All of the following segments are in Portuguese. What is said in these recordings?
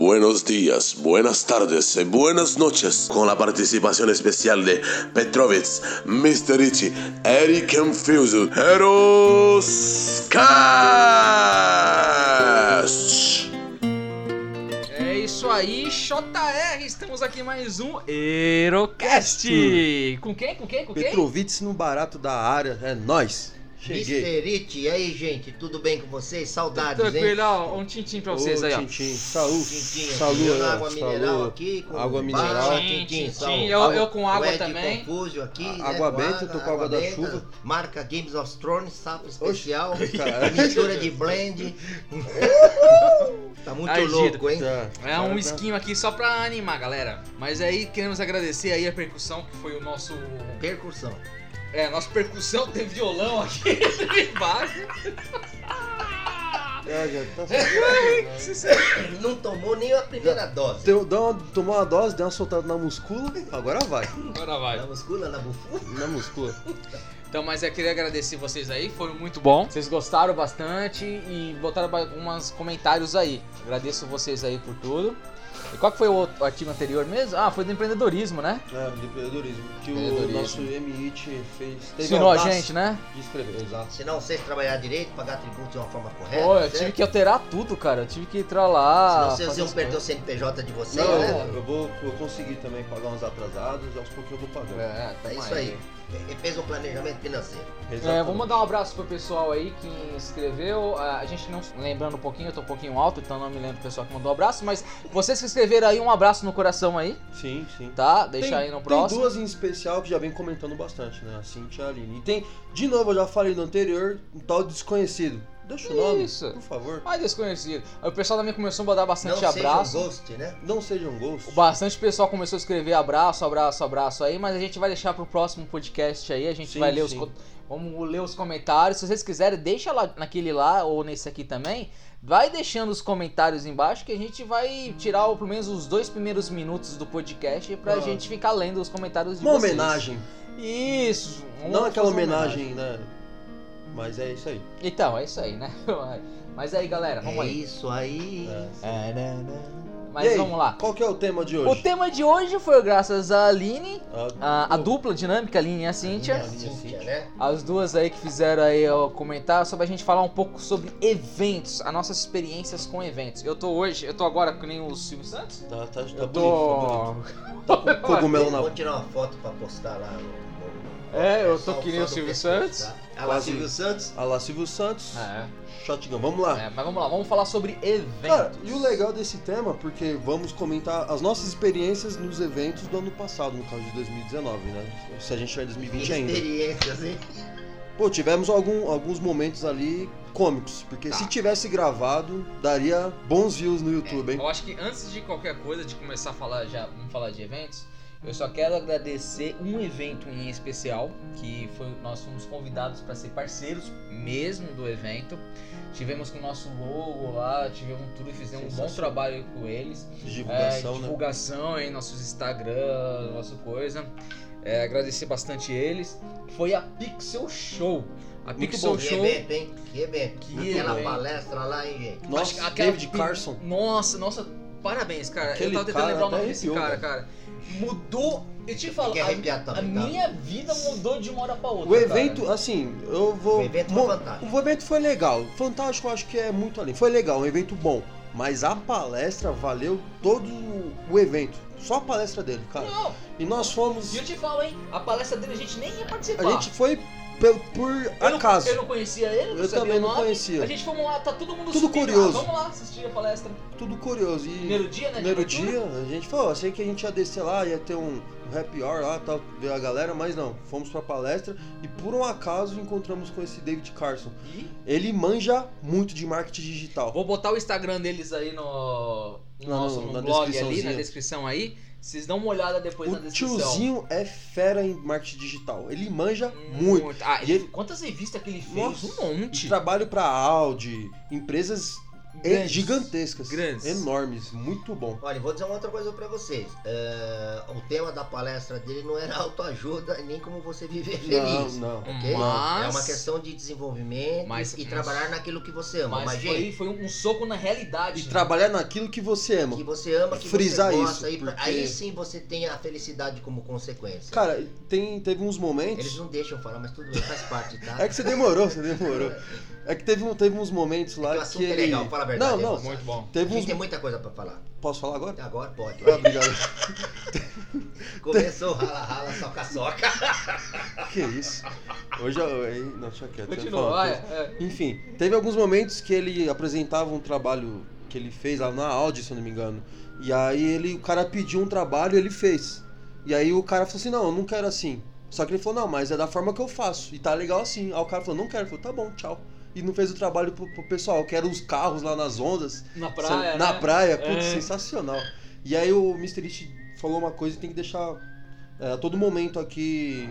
buenos días, buenas tardes y buenas noches con la participación especial de Petrovitz, Mr. Richie, Eric Confuso, Heros Cast. É isso aí, JR, estamos aqui mais um Erocast. Com quem? Com quem? Com quem? Petrovitz no barato da área, é nós. Cheguei. Mr. It, e aí, gente, tudo bem com vocês? Saudades, hein? Tranquilo, ó, um tintim pra vocês Ô, aí, ó. Tintim, saúde. Tintim, Saúde, água mineral saúde. aqui, com Água mineral. Tintim, tintim, eu- eu com água o Ed também. Confúsio aqui, A- né, água benta, eu tô com água da benta, chuva. Marca Games of Thrones, sapo especial, cara. mistura de blend. tá muito Aí, louco, hein? Tá, É um cara, esquinho aqui só pra animar, galera. Mas aí queremos agradecer aí a percussão, que foi o nosso. Percussão. É, nossa percussão tem violão aqui embaixo. É, já tá Não tomou nem a primeira dose. Deu- deu uma- tomou uma dose, deu uma soltada na muscula, agora vai. Agora vai. Na muscula, na bufu. Na muscula. Então, mas eu queria agradecer vocês aí, foi muito bom. Vocês gostaram bastante e botaram alguns comentários aí. Agradeço vocês aí por tudo. E qual que foi o outro artigo anterior mesmo? Ah, foi do empreendedorismo, né? É, de empreendedorismo. Que o Empreendedorismo. nosso MIT fez. teve Ensinou a gente, né? De escrever, exato. Se não vocês trabalhar direito, pagar tributo de uma forma correta. Pô, eu certo? tive que alterar tudo, cara. Eu tive que entrar lá. Senão vocês iam as perder o. CNPJ de vocês, Não, né? eu vou eu consegui também pagar uns atrasados, aos pouquinhos eu vou pagando. É, É tamo isso aí. Ele fez um planejamento financeiro. É, vou mandar um abraço pro pessoal aí que escreveu. Ah, A gente não. Lembrando um pouquinho, eu tô um pouquinho alto, então não me lembro do pessoal que mandou um abraço. Mas vocês que escreveram aí, um abraço no coração aí, Sim, sim. tá? Deixa Tem- aí no Tem próximo. duas em especial que já vem comentando bastante, né? A Cintia e a Aline. E tem, de novo, eu já falei no anterior, um tal desconhecido. Deixa o nome, Isso. por favor. Ai, desconhecido. Aí o pessoal também começou a mandar bastante não seja abraço. um ghost, né? Não seja um ghost. Bastante pessoal começou a escrever abraço, abraço, abraço aí, mas a gente vai deixar pro próximo podcast aí, a gente Sim, vai ler os sim. co- vamos ler os comentários. Se vocês quiserem, deixa lá naquele lá ou nesse aqui também. Vai deixando os comentários embaixo que a gente vai tirar pelo menos os dois primeiros minutos do podcast pra Ah. gente ficar lendo os comentários de Uma vocês. homenagem. Isso. Não aquela uma homenagem, né? Mas é isso aí. Então, é isso aí, né? Mas aí, galera, vamos É aí. isso aí. É, né, né. Mas E aí, vamos lá. Qual que é o tema de O hoje? tema de hoje foi graças a Aline, A, a, a dupla dinâmica, a Aline e a Cíntia. Aline. Cíntia, né? As duas aí que fizeram aí o comentário sobre a gente falar um pouco sobre eventos, as nossas experiências com eventos. Eu tô hoje, eu tô agora que nem o Silvio Santos. Tá, tá, tá Eu bonito, tô. tá bonito. Tá com cogumelo na Vou tirar uma foto pra postar lá no. É, eu tô que nem o Silvio Santos. Tá? Ah lá, Quase. Silvio Santos. A lá Silvio Santos, É, Shotgun. Vamos lá. é, mas vamos lá, vamos falar sobre eventos. Cara, e o legal desse tema, porque vamos comentar as nossas experiências nos eventos do ano passado, no caso de 2019, né? Se a gente tiver em 2020 ainda. Experiências, hein? Pô, tivemos algum- alguns momentos ali cômicos, porque Tá. se tivesse gravado, daria bons views no YouTube, hein? Eu acho que antes de qualquer coisa, de começar a falar já, vamos falar de eventos, eu só quero agradecer um evento em especial, que foi nós fomos convidados para ser parceiros mesmo do evento. Tivemos com o nosso logo lá, tivemos tudo e fizemos um bom trabalho com eles. De É, divulgação, né? divulgação aí, nossos Instagram, nossa coisa. É, agradecer bastante eles. Foi a Pixel Show. A Muito Pixel bom. Que Show. evento, hein? Que evento. Que Aquela evento. palestra lá, hein, gente? Nossa, Acho que aquela David Carson. Nossa, nossa, parabéns, cara. Aquele eu tava tentando cara lembrar o nome desse cara, velho. cara. Mudou. Eu te falo, a, a também, tá? minha vida mudou de uma hora pra outra. O evento, assim, eu vou. O evento foi fantástico. O evento foi legal. Fantástico, eu acho que é muito além. Foi legal, um evento bom. Mas a palestra valeu todo o evento. Só a palestra dele, cara. Cara. Não, E nós fomos. e eu te falo, hein? A palestra dele a gente nem ia participar. A gente foi pel- por eu não, acaso. eu não conhecia ele, não Eu também não conhecia. A gente fomos lá, tá todo mundo Tudo subindo curioso. Lá. Vamos lá assistir a palestra. Tudo curioso. E Primeiro dia, né? primeiro dia, a gente falou, achei que a gente ia descer lá, ia ter um, happy hour lá, tal, ver a galera, mas não. Fomos pra palestra e por um acaso encontramos com esse David Carson. E Ele manja muito de marketing digital. vou botar o Instagram deles aí no, no Não, nosso no- na blog ali, na descrição aí. Vocês dão uma olhada depois na O descrição. tiozinho é fera em marketing digital. Ele manja muito. Ah, E ele- quantas revistas que ele fez? Nossa, um monte. Trabalho pra Audi, empresas Grandes. gigantescas. Grandes. Enormes. Muito bom. Olha, vou dizer uma outra coisa pra vocês. É, o tema da palestra dele não era autoajuda nem como você viver feliz. Não, não. ok? Mas- É uma questão de desenvolvimento Mas- e mas- trabalhar naquilo que você ama. Mas, Mas, foi, gente, foi um soco na realidade. E né? trabalhar naquilo que você ama. que você ama, que Frisar você gosta, isso, aí, porque- aí sim você tem a felicidade como consequência. Cara, tem, teve uns momentos. Eles não deixam falar, mas tudo bem, faz parte, tá? É que você demorou, você demorou. É que teve, um- teve uns momentos É lá que o que, assunto é ele. legal, fala verdade, Não, é não. Muito bom. A Teve gente uns. tem muita coisa pra falar. Posso falar agora? Agora pode. Ah, obrigado. Começou rala, rala, soca, soca. que isso? Hoje eu. hein? Não, deixa quieto. Continua, coisa. é. Enfim, teve alguns momentos que ele apresentava um trabalho que ele fez lá na Audi, se eu não me engano. E aí ele, o cara pediu um trabalho e ele fez. E aí o cara falou assim, não, eu não quero assim. Só que ele falou, não, mas é da forma que eu faço. E tá legal assim. Aí o cara falou, não quero. Ele falou, tá bom, tchau. E não fez o trabalho pro, pro pessoal. Eu quero os carros lá nas ondas. Na praia. Na né? praia, putz, É. sensacional. E aí o Mr. It falou uma coisa que tem que deixar é, a todo momento aqui.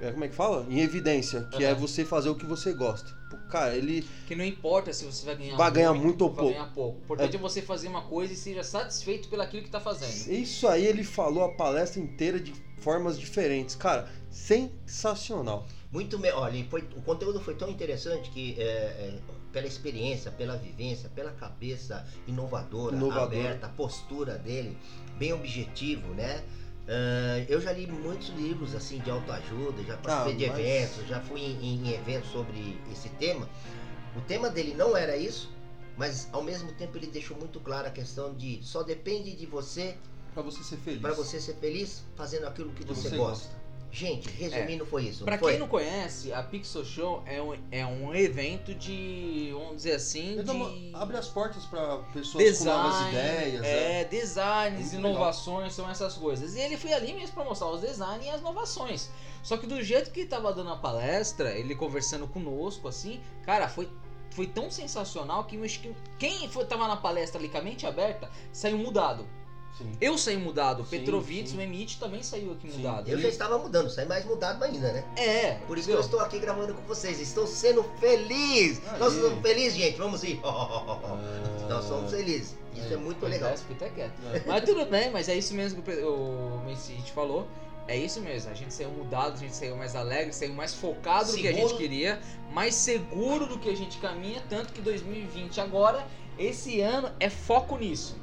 é, como é que fala? Em evidência, que é Aham. você fazer o que você gosta. Cara, ele. Que não importa se você vai ganhar Vai ganhar muito ou vai pouco. ganhar pouco. O importante é. você fazer uma coisa e seja satisfeito pelo aquilo que tá fazendo. Isso aí ele falou a palestra inteira de formas diferentes. Cara, sensacional. Muito. Olha, foi... o conteúdo foi tão interessante que é, é, pela experiência, pela vivência, pela cabeça inovadora, Inovadora. aberta, a postura dele, bem objetivo, né? Ah, eu já li muitos livros assim de autoajuda, já participei Ah, de mas- eventos, já fui em, em eventos sobre esse tema. O tema dele não era isso, mas ao mesmo tempo ele deixou muito claro a questão de só depende de você Pra você ser feliz. para você ser feliz fazendo aquilo que você, Você gosta. Gente, resumindo foi isso. Pra foi? quem não conhece, a Pixel Show é um, é um evento de, vamos dizer assim, dá uma- de abre as portas pra pessoas com novas design, ideias. né? é, designs, inovações, são essas coisas. E ele foi ali mesmo pra mostrar os designs e as inovações. Só que do jeito que ele tava dando a palestra, ele conversando conosco, assim, cara, foi, foi tão sensacional que eu acho que quem foi, tava na palestra ali com a mente aberta saiu mudado. Sim. Eu saí mudado, Sim, Petrovitz, o Emit também saiu aqui Sim. mudado. Eu já estava mudando, saí mais mudado ainda, né? É, Por isso que eu estou aqui gravando com vocês. Estou sendo feliz. Aí. Nós somos felizes, gente. Vamos ir. Ah, Nós somos felizes. Isso é, muito Pois legal. é, até quieto. É. Mas tudo bem, mas é isso mesmo que o o Messi falou. É isso mesmo, a gente saiu mudado, a gente saiu mais alegre, saiu mais focado do que a gente Seguro. queria, mais seguro do que a gente caminha, tanto que 2020 agora, esse ano é foco nisso.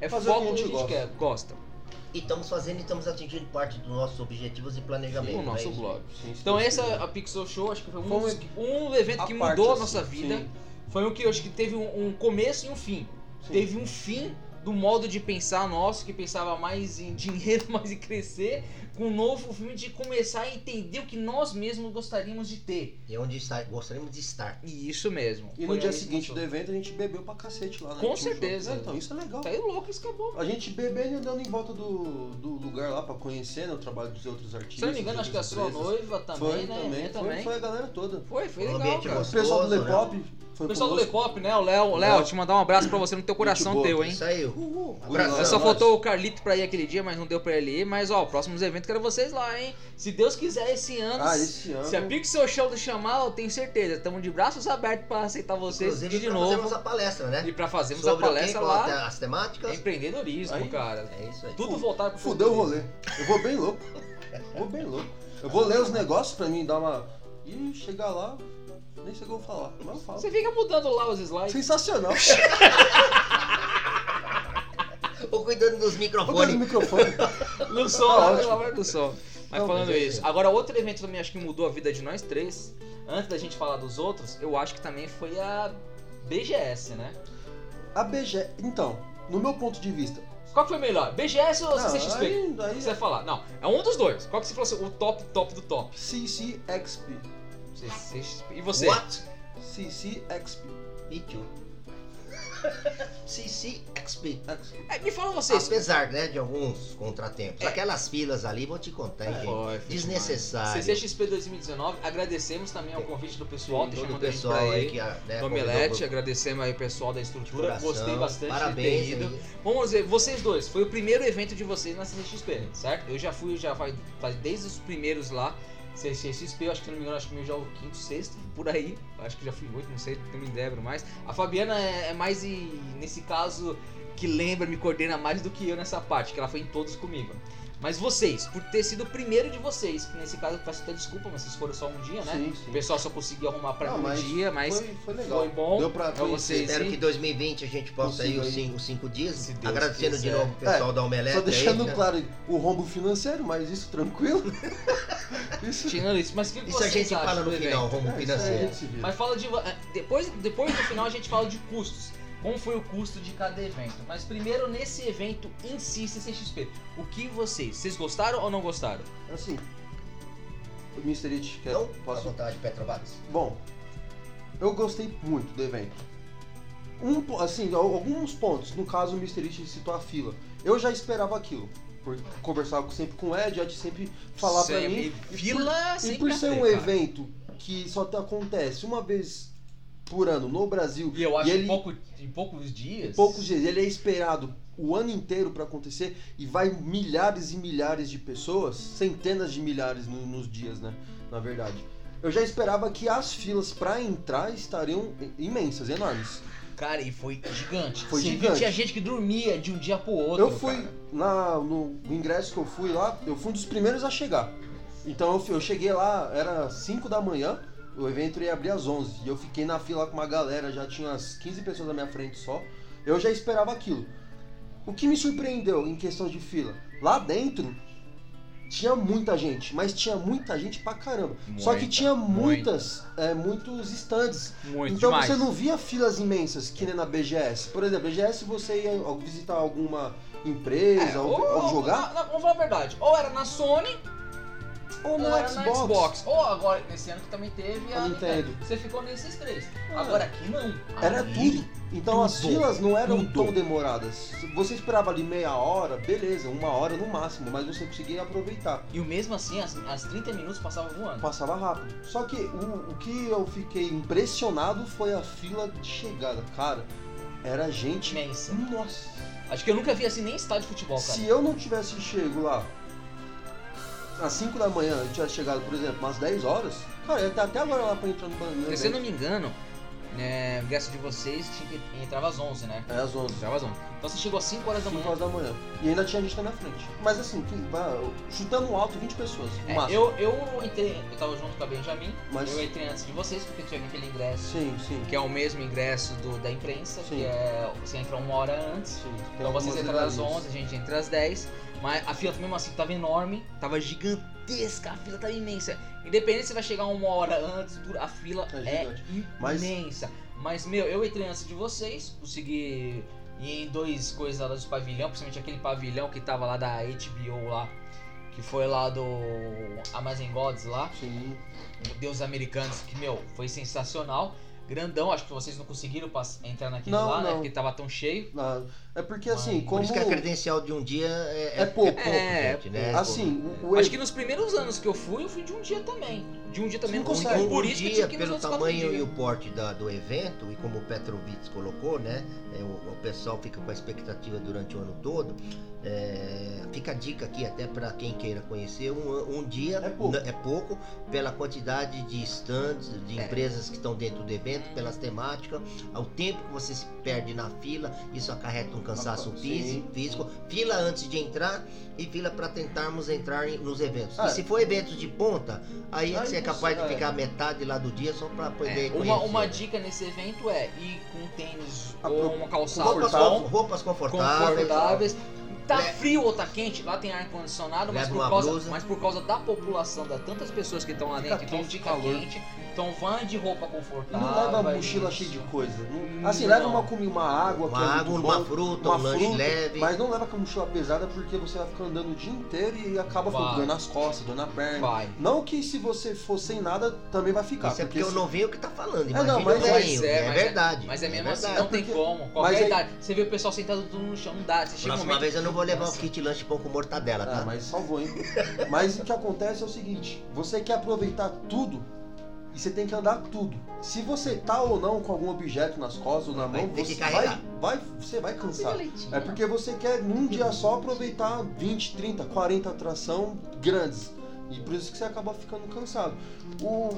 É Fazer o foco que a no que a gente quer, gosta, E estamos fazendo e estamos atingindo parte dos nossos objetivos e planejamento. não é nosso isso? blog. Sim, Então sim, essa sim. a Pixel Show, acho que foi um, Foi um- um evento que parte, mudou a assim, nossa vida. sim. Foi um que acho que teve um, um começo e um fim. Sim. Teve um fim do modo de pensar nosso, que pensava mais em dinheiro, mais em crescer, com um novo filme de começar a entender o que nós mesmos gostaríamos de ter. E onde está, gostaríamos de estar. E isso mesmo. E no Foi dia seguinte do começou. evento a gente bebeu pra cacete lá, né? Com certeza. É, então, isso é legal. Tá aí louco, isso acabou. A gente bebendo e andando em volta do, do lugar lá pra conhecer né, o trabalho dos outros artistas. Se eu não me engano, acho que a outras sua empresas. noiva também, Foi né? também, É, foi, também. foi a galera toda. Foi, foi Um legal, cara. O gostoso. pessoal do né? Lepop foi O pessoal do. Lepop, né? O Léo, Léo, Léo. te mandar um abraço pra você no teu coração boa. teu, hein? Isso aí. Uhul. Lá. Só faltou o Carlito pra ir aquele dia, mas não deu pra ele ir. Mas, ó, próximos eventos quero vocês lá, hein? Se Deus quiser, esse ano. Ah, esse ano. Se a Pixel Show do chamar, eu tenho certeza. Estamos de braços abertos pra aceitar vocês Inclusive, de pra novo. fazermos a palestra, né? E pra fazermos Sobre a palestra lá. As temáticas. Empreendedorismo, Aí. cara. É isso aí. Tudo voltado pro Fudeu o rolê. Eu vou bem louco. Vou bem louco. Eu vou ler os negócios pra mim dar uma. E chegar lá, nem sei o que eu vou falar. Mas eu falo. Você fica mudando lá os slides. Sensacional. Ou cuidando dos Vou dar no microfones. microfone. No som, Tá pelo amor do som. Mas Não, falando mas é isso, agora outro evento também acho que mudou a vida de nós três. Antes da gente falar dos outros, eu acho que também foi a BGS, né? A BG. Então, no meu ponto de vista. Qual que foi melhor? BGS ou CCXP? aí, aí você vai falar? Não, é um dos dois. Qual que você falou assim, o top, top do top? CCXP. CCXP. E você? What? CCXP. Me too. CCXP. É, me fala vocês. Apesar, né, de alguns contratempos. Aquelas filas ali, vou te contar, hein, gente. Desnecessário. CCXP 2019, agradecemos também ao convite do pessoal, Todo deixa o a pessoal aí ir. que né, Do convidou Omelete, agradecemos aí o pessoal da estrutura, gostei bastante Parabéns de ter ido. aí. Vamos ver, vocês dois, foi o primeiro evento de vocês na CCXP, certo? Eu já fui, já faz, faz desde os primeiros lá. CCXP, eu acho que não me engano, acho que meu já é o quinto, sexto, por aí. Acho que já fui oito, não sei, não me lembro mais. A Fabiana é, é mais, e, nesse caso, que lembra, me coordena mais do que eu nessa parte, que ela foi em todos comigo. Mas vocês, por ter sido o primeiro de vocês, que nesse caso eu peço até desculpa, mas vocês foram só um dia, né? Sim, O sim. pessoal só conseguiu arrumar pra Não, um mas dia, mas foi, foi legal. foi bom Deu pra pra conhecer. vocês. Espero Sim. que 2020 a gente possa ir os cinco, cinco dias. Agradecendo de quiser. novo o pessoal da Omelete. Só deixando aí, né? claro o rombo financeiro, mas isso tranquilo. isso Tirando isso, mas o que, Isso a gente acham fala do no evento? final, rumo É, financeiro. Mas fala de. eh, Depois, depois no final a gente fala de custos. Como foi o custo de cada evento? Mas primeiro nesse evento em si, CCXP. O que vocês? Vocês gostaram ou não gostaram? Assim, o Mr. It quer. Não, à posso vontade, Petrovac. Bom, eu gostei muito do evento. Um, assim, al- alguns pontos. No caso, o Mr. It citou a fila. Eu já esperava aquilo. Por conversar sempre com o Ed, Ed sempre falar pra Sempre. mim. Fila E sempre por ser um cara. evento que só te- acontece uma vez por ano no Brasil, E eu acho E que ele- em, pouco, em poucos dias. em poucos dias, ele é esperado o ano inteiro pra acontecer e vai milhares e milhares de pessoas, centenas de milhares no- nos dias, né? Na verdade. Eu já esperava que as filas pra entrar estariam imensas, enormes. Cara, e foi gigante. Foi Você gigante. Tinha gente que dormia de um dia pro outro. eu fui cara. na, no, ingresso que eu fui lá, eu fui um dos primeiros a chegar. Então eu, eu cheguei lá, era 5 da manhã, o evento ia abrir às 11. E eu fiquei na fila com uma galera, já tinha umas 15 pessoas na minha frente só. Eu já esperava aquilo. O que me surpreendeu em questão de fila? Lá dentro tinha muita gente, mas tinha muita gente pra caramba. Só que Muita, tinha muita. muitas, é, muitos stands. Muito então demais. você não via filas imensas que nem na BGS. Por exemplo, BGS você ia visitar alguma empresa É, ou, ou, ou jogar, na- vamos falar a verdade. Ou era na Sony, ou no era Xbox. na Xbox. Ou agora, nesse ano que também teve a, A Nintendo. Você ficou nesses três. Ah. Agora aqui não. Era Ali- tudo. Então as tudo, filas não eram tudo. tão demoradas. Você esperava ali meia hora, beleza, uma hora no máximo, mas você conseguia aproveitar. E o mesmo assim, as, as 30 minutos passavam voando. Passava rápido. Só que o, o que eu fiquei impressionado foi a fila de chegada. Cara, era gente. Imensa. Nossa. Acho que eu nunca vi assim nem estádio de futebol, cara. Se eu não tivesse chego lá às 5 da manhã, eu tivesse chegado, por exemplo, umas 10 horas, cara, ia estar até agora lá pra entrar no banheiro. Se eu não me engano, né, o ingresso de vocês tinha que- entrava às 11, né? É às 11. Entrava às 11. Então você chegou às 5 horas da 5 manhã. horas da manhã. E ainda tinha gente na minha frente. Mas assim, que, chutando alto, 20 pessoas. É, eu, eu entrei, eu tava junto com a Benjamin, Mas- eu entrei antes de vocês, porque tinha aquele ingresso, Sim, sim. que é o mesmo ingresso do, da imprensa, Sim. que é você entra uma hora antes. sim. Então vocês entraram às regalias. 11, a gente entra às 10. Mas a fila mesmo assim tava enorme, tava gigantesca, a fila tava imensa. Independente se vai chegar uma hora antes, a fila É é, gigante. Mas- imensa. Mas, meu, eu entrei antes de vocês, consegui ir em dois coisas lá dos pavilhão, principalmente aquele pavilhão que tava lá da HBO lá, que foi lá do Amazon Gods lá, Sim. Deus Americanos, que, meu, foi sensacional. Grandão, acho que vocês não conseguiram entrar naquele Não, lá, né? não. Porque tava tão cheio. Ah, É porque assim, Mas- Por como. isso que a credencial de um dia é, É pouco. É, gente, né? Assim, o, o Acho que nos primeiros anos que eu fui, eu fui de um dia também. De um dia também, Sim, não consegue. consegui. Um Por isso que eu dia, que pelo tamanho e o porte da- do evento, e como o Petrovitz colocou, né? é, o, o pessoal fica com a expectativa durante o ano todo. é, fica a dica aqui até para quem queira conhecer. Um, um dia É pouco. é pouco pela quantidade de stands, de É. empresas que estão dentro do evento, pelas temáticas, ao tempo que você se perde na fila, isso acarreta um cansaço Sim. físico, físico. Fila antes de entrar e fila para tentarmos entrar em- nos eventos. Ah. E se for eventos de ponta, aí, Aí você é capaz você- de ficar metade lá do dia só para poder É, conhecer. uma, uma dica nesse evento é ir com tênis Ah, ou uma calçada roupas, confortável. bom, roupas confortáveis. confortáveis. Tá Le- frio ou tá quente, lá tem ar-condicionado, mas Leva por, causa, mas por causa da população, das tantas pessoas que estão lá Fica dentro, então quente, fica calor. quente. Então vá de roupa confortável. não leva a mochila isso. cheia de coisa. Não- Assim, Não. leva uma comida, uma água, que é Uma água, bom, uma fruta, uma um lanche fruta, leve. Mas não leva com a mochila pesada porque você vai ficar andando o dia inteiro e acaba Vai. dor nas costas, dor na perna. Vai. Não que se você for sem nada, também vai ficar. Isso é porque se- eu não vi o que tá falando. É, não, mas é- mas é- É, mas é- verdade. Mas é mesmo assim, verdade. não tem porque- como. mas Qualquer aí- idade. Você vê o pessoal sentado tudo no chão, não dá. Você chega um Próxima momento... vez eu não vou levar Nossa. o kit lanche pão com mortadela, tá? Ah, mas salvou, hein? mas o que acontece é o seguinte: você quer aproveitar tudo você tem que andar tudo. Se você tá ou não com algum objeto nas costas ou na Vai mão, você vai, vai, você vai cansar. É porque você quer num dia só aproveitar 20, 30, 40 atração grandes. E por isso que você acaba ficando cansado. O,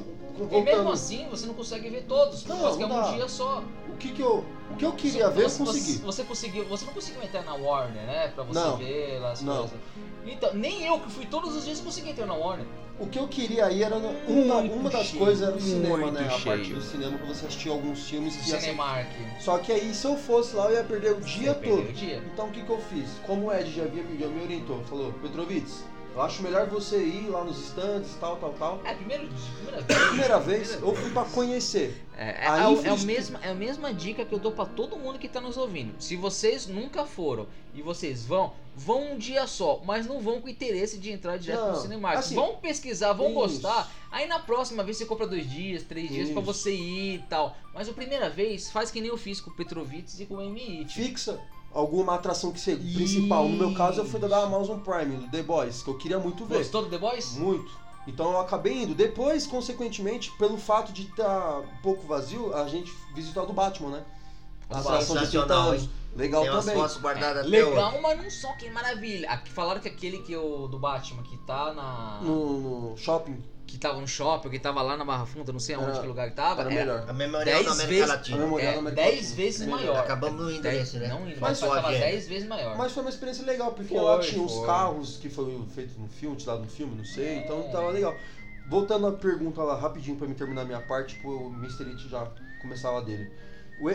E mesmo assim, você não consegue ver todos, Não, causa que é não um dá. dia só. o que que eu, o que eu queria ver, eu você, consegui. Você, você conseguiu, você não conseguiu entrar na Warner, né? Pra você Não. ver lá as Não. coisas. Então, nem eu que fui todos os dias consegui entrar na Warner. O que eu queria aí era. Uma, Muito uma das cheio, coisas era o cinema, né? A parte cheio. do cinema pra você assistir alguns filmes que ser Cinemark. Só que aí, se eu fosse lá, eu ia perder o dia Você todo. o dia. Então, o que, que eu fiz? Como o Ed já, havia, já me orientou, falou: Petrovitz, eu acho melhor você ir lá nos stands, tal, tal, tal. É, primeiro, primeira vez. Primeira vez, eu fui pra conhecer. É, é, A é, o- é, o infraestrutura- mesma, é a mesma dica que eu dou pra todo mundo que tá nos ouvindo. Se vocês nunca foram e vocês vão, vão um dia só, mas não vão com interesse de entrar direto Não, no Cinemark. assim, vão pesquisar, vão isso. gostar. Aí na próxima vez você compra dois dias, três dias pra Isso. você ir e tal. Mas a primeira vez, faz que nem eu fiz com o Petrovitz e com o MI. Fixa alguma atração que seja principal. No meu caso, eu fui da Amazon Prime, do The Boys, que eu queria muito ver. Gostou do The Boys? Muito. Então eu acabei indo. Depois, consequentemente, pelo fato de estar um pouco vazio, a gente visitou a do Batman, né? A atração de 80 Sensacional, anos. hein? Legal Tem também. fotos guardadas até Legal, hoje. mas não só que maravilha. Falaram que aquele que eu do Batman que tá na No, no shopping. Que tava no shopping, que tava lá na Barra Funda, não sei aonde Era- que lugar que tava, Era é- melhor. A memorial Dez da América Latina. É da América 10 Latina. vezes maior. Acabamos no Dez- endereço, né? Não indo, Mas mas foi tava a gente. 10 vezes maior. Mas foi uma experiência legal, porque Foi, lá tinha uns carros que foi feito no filme, tirado no filme, não sei, então É. tava legal. Voltando à pergunta lá rapidinho pra me terminar a minha parte, tipo, o Mr. It já começava dele.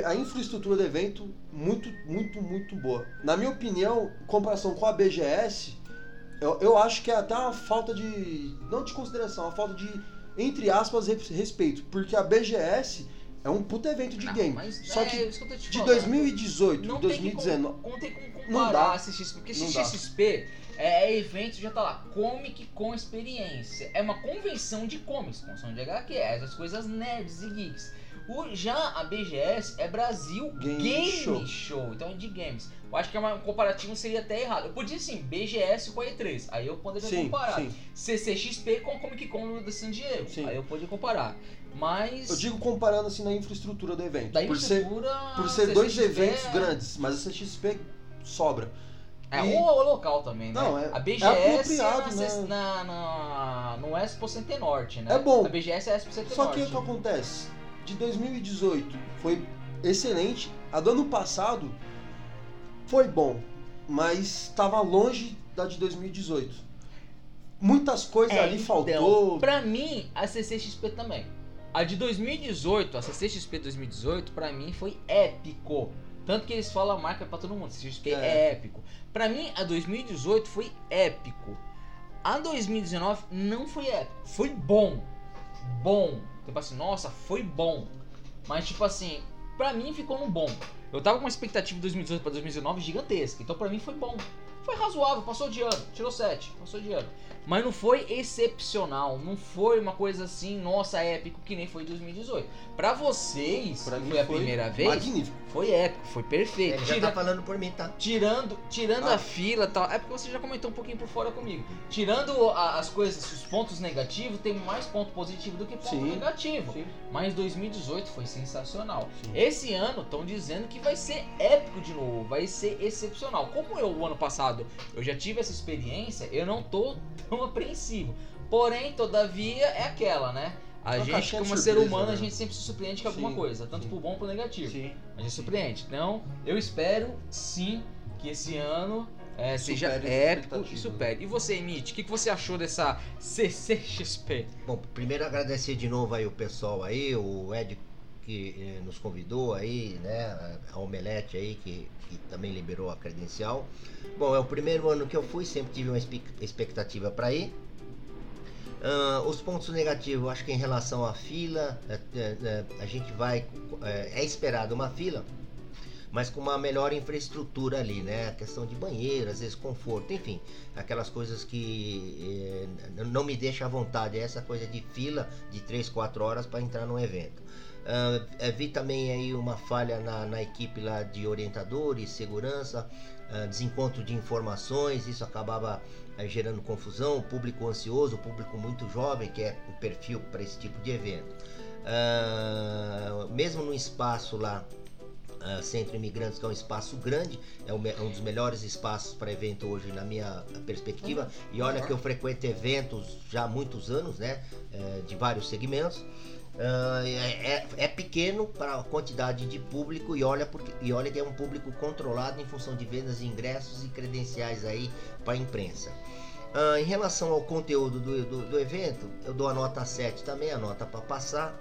A infraestrutura do evento, muito, muito, muito boa. Na minha opinião, em comparação com a BGS, eu, eu acho que é até uma falta de. não de consideração, uma falta de, entre aspas, re- respeito. Porque a BGS é um puta evento de Não, game. mas Só é que que de falando. 2018 não e tem que 2019. com, não tem como Não comparar dá. a CXP, porque Não. CXP é, evento, já tá lá, Comic com experiência. É uma convenção de comics, convenção de HQ, essas coisas nerds e geeks. O, já a BGS é Brasil Game Game, Show. Show. então é de games. Eu acho que uma- um comparativo seria até errado. Eu podia sim, BGS com a E3, aí eu poderia Sim, comparar. sim. CCXP com Comic Con de San Diego, Sim. aí eu poderia comparar. Mas Eu digo comparando assim na infraestrutura do evento. da por ser, infraestrutura, por ser dois CCXP eventos é- grandes, mas a CXP sobra. É, E- o, local também, né? Não, é- a é BGS é apropriado, na, né? na, na- no Expo Center Norte, né? É bom. A BGS é Expo Center Só que Norte. o que acontece? De 2018 foi excelente. A do ano passado foi bom, mas estava longe da de 2018. Muitas coisas É, ali então, faltou. Pra mim, a CCXP também. A de 2018, a CCXP 2018, pra mim foi épico. Tanto que eles falam a marca pra todo mundo, CCXP é. É. épico. Pra mim, a 2018 foi épico. A 2019 não foi épico, foi bom. Bom. Tipo assim, nossa, foi bom. Mas tipo assim, pra mim ficou no bom. Eu tava com uma expectativa de 2018 pra 2019 gigantesca, então pra mim foi bom. Foi razoável, passou de ano, tirou 7, passou de ano. Mas não foi excepcional, não foi uma coisa assim, nossa, épico, que nem foi em 2018. Pra vocês, Pra que mim foi a foi primeira vez, Magnífico. foi épico, foi perfeito. Ele já Tira- tá falando por mim, tá? Tirando, tirando Ah. a fila e tal. É porque você já comentou um pouquinho por fora comigo. Tirando a- as coisas, os pontos negativos, tem mais ponto positivo do que ponto Sim. negativo. Sim. Mas 2018 foi sensacional. Sim. Esse ano estão dizendo que vai ser épico de novo, vai ser excepcional. Como eu, o ano passado, eu já tive essa experiência, eu não tô tão apreensivo. Porém, todavia, é aquela, né? A Uma gente, como ser surpresa, humano, a né? gente sempre se surpreende com alguma Sim, coisa, tanto sim. pro bom quanto pro negativo. Sim. A gente surpreende. Então, eu espero sim que esse ano é, seja épico e supere. E você, Mitch, o que, que você achou dessa CCXP? Bom, primeiro agradecer de novo aí o pessoal aí, o Ed que eh, nos convidou aí, né, a Omelete aí que, que também liberou a credencial. Bom, é o primeiro ano que eu fui, sempre tive uma expectativa para ir. Ah, os pontos negativos, acho que em relação à fila, é, é, é, a gente vai, é, é esperado uma fila, mas com uma melhor infraestrutura ali, né? A questão de banheiro, às vezes conforto, enfim, aquelas coisas que eh, não me deixa à vontade, é essa coisa de fila de 3, 4 horas para entrar no evento. Eh, vi também aí uma falha na, na equipe lá de orientadores, segurança, ah, desencontro de informações, isso acabava eh, gerando confusão, público ansioso, público muito jovem, que é o perfil para esse tipo de evento. Ah, mesmo no espaço lá ah, Centro Imigrantes, que é um espaço grande, é um, me- um dos melhores espaços para evento hoje na minha perspectiva. E olha que eu frequento eventos já há muitos anos, né? eh, de vários segmentos. Ah, é, é- é pequeno para a quantidade de público e olha, porque, e olha que é um público controlado em função de vendas de ingressos e credenciais aí para a imprensa. Ah, em relação ao conteúdo do, do, do evento, eu dou a nota 7 também, a nota para passar.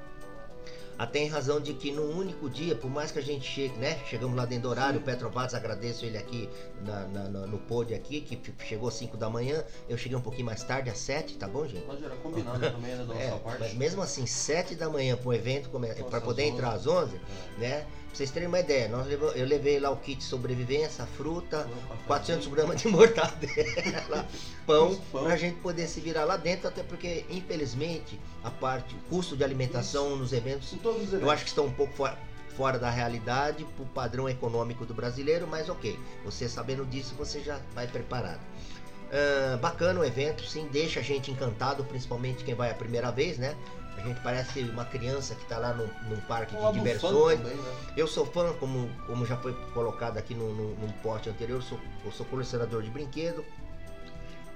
Até em razão de que num único dia, por mais que a gente chegue, né? Chegamos lá dentro do horário, o Petrovac, agradeço ele aqui na, na- na- no pod aqui, que chegou às 5 da manhã. Eu cheguei um pouquinho mais tarde, às 7, tá bom, gente? Mas era combinado também, né, da nossa É, parte. mas mesmo assim, 7 da manhã para o evento, para Nossa, poder entrar às 11, né? Vocês terem uma ideia, nós levou- eu levei lá o kit sobrevivência, a fruta, 400 gramas de mortadela, pão, Pão. pra gente poder se virar lá dentro, até porque, infelizmente, a parte, o custo de alimentação nos eventos, Em todos os eu eventos. acho que estão um pouco fora, fora da realidade, pro padrão econômico do brasileiro, mas ok, você sabendo disso, você já vai preparado. Ah, bacana o evento, sim, deixa a gente encantado, principalmente quem vai a primeira vez, né? A gente parece uma criança que está lá num, num parque de fã diversões. também, né? Eu sou fã, como, como já foi colocado aqui no, no, num post anterior, eu sou, eu sou colecionador de brinquedo.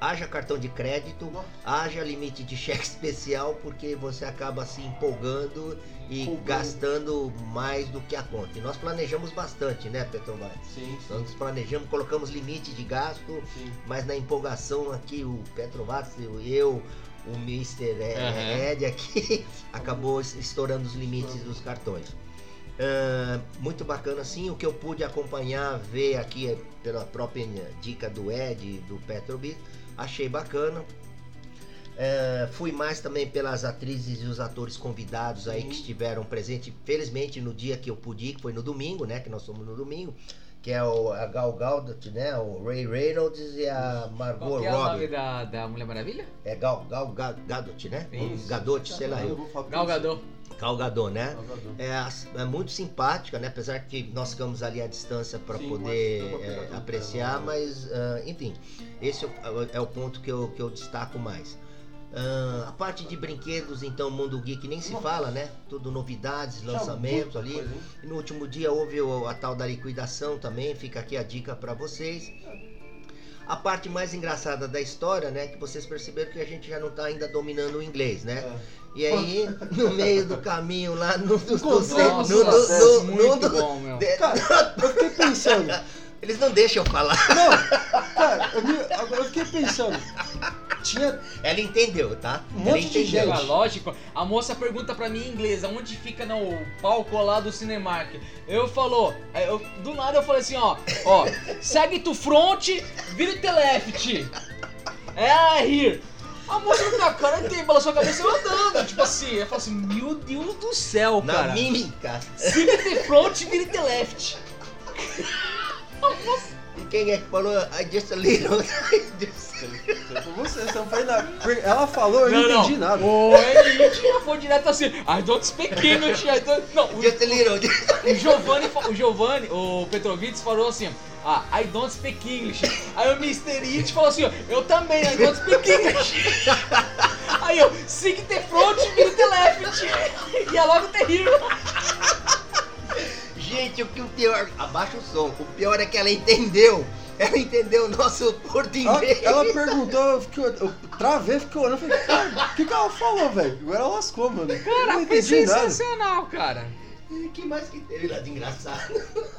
Haja cartão de crédito, Nossa. haja limite de cheque especial, porque você acaba se empolgando e Comprando. gastando mais do que a conta. E nós planejamos bastante, né, Petrobras? Sim, sim, Nós planejamos, colocamos limite de gasto, sim. mas na empolgação aqui, o Petrovac, eu, o Mr. Aham. Ed aqui, acabou es- estourando os limites dos cartões. Ah, muito bacana sim, o que eu pude acompanhar, ver aqui eh, pela própria dica do Ed, do Petrobit, achei bacana. Ah, fui mais também pelas atrizes e os atores convidados aí Sim. que estiveram presentes, felizmente no dia que eu pude ir, que foi no domingo, né, que nós somos no domingo, que é o, a Gal Gadot, né, o Ray Reynolds e a Margot Qual que é o nome Robbie. da, da Mulher Maravilha? É Gal, Gal Ga- Gadot, né? Isso. Gadot, sei lá Eu Gal. Gadot. Gal Gadot, né? Gal Gadot. É, é muito simpática, né? Apesar que nós ficamos ali à distância para poder é, apreciar, mas ah, enfim, esse é o, é o ponto que eu, que eu destaco mais. Ah, a parte de brinquedos, então, Mundo Geek nem se fala, né? Tudo novidades, lançamentos ali. coisa? E no último dia houve o- a tal da liquidação também, fica aqui a dica para vocês. A parte mais engraçada da história, né, que vocês perceberam que a gente já não tá ainda dominando o inglês, né? É. E aí, no meio do caminho lá no, no, no, Encontramos no- no- acesso no- no- fiquei pensando. Eles não deixam eu falar. Não, cara, eu, me- agora eu fiquei pensando. Tinha Ela entendeu, tá? Um Ela monte de entendeu. gente. Ah, lógico, a moça pergunta pra mim em inglês, aonde fica no palco lá do Cinemark. Eu falou, aí eu- do nada eu falei assim, ó, ó, segue tu front, vira te left. É here. A moça com a cara tem, balançou a cabeça e eu andando, tipo assim, eu falo assim, meu Deus do céu, Na cara. mímica. Siga te front, vira te left. E quem é que falou? I just a little. I just- Foi você, você não fez nada. Ela falou, eu não, entendi nada. O Elite já foi direto assim, I don't speak English, I don't... Não, o- Just a little. O Giovanni, o Giovanni, o Petrovitz falou assim, ah, I don't speak English. Aí o Mr. It falou assim, ó, eu também, I don't speak English. Aí eu, siga te front, vira te left. E é logo terrível. Gente, o que o pior. Abaixa o som. O pior é que ela entendeu. Ela entendeu o nosso Ela, português. ela perguntou, eu, fiquei, eu travei, fiquei olhando, falei, cara, o que, que ela falou, velho? Agora ela lascou, mano. Cara, foi entendi nada. sensacional, cara. O que mais que teve lá de engraçado?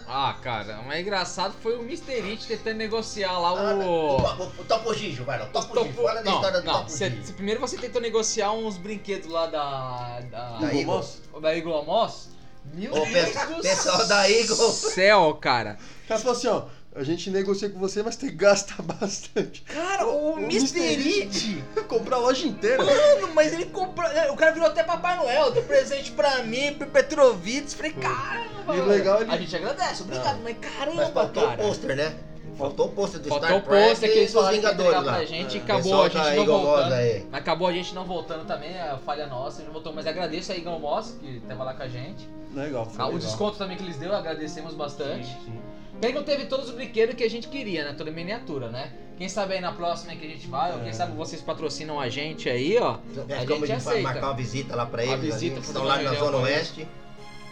Ah, cara, o mais engraçado foi o Mr. It tentando negociar lá Ah, o... o, o Topo Gijo, vai lá. o Topo Gijo. Fala da história do não, Topo cê- Gijo. cê- primeiro você tentou negociar uns brinquedos lá da... Da, Da Eagle Eagle. Moss? da Eagle Moss. Meu Ô, Deus pe- do pessoal da Eagle. céu, cara. O cara falou assim, ó, a gente negocia com você, mas tem que gastar bastante. Cara, o, O. It, Comprar a loja inteira. mano, mas ele comprou. O cara virou até Papai Noel, deu presente pra mim, pro Petrovitz. Falei, caramba. E o legal, ele- A gente agradece, obrigado, Ah. mas caramba, Mas cara. o pôster, né? Faltou o pôster do Faltou Star o pôster que Trek eles e falaram que pra gente e É. acabou Pessoal a gente da não Eagle voltando. aí. Acabou a gente não voltando também, é a falha nossa, a gente não voltou. Mas agradeço a Eagle Moss, que tava lá com a gente. Legal, foi Ah, o legal. desconto também que eles deu, agradecemos bastante. Sim, sim. Bem que não teve todos os brinquedos que a gente queria, né? Toda miniatura, né? Quem sabe aí na próxima que a gente vai, ou quem É. sabe vocês patrocinam a gente aí, ó. É, A gente aceita. marcar uma visita lá pra eles. visita ali, pra Estão fazer lá uma na Zona. Oeste.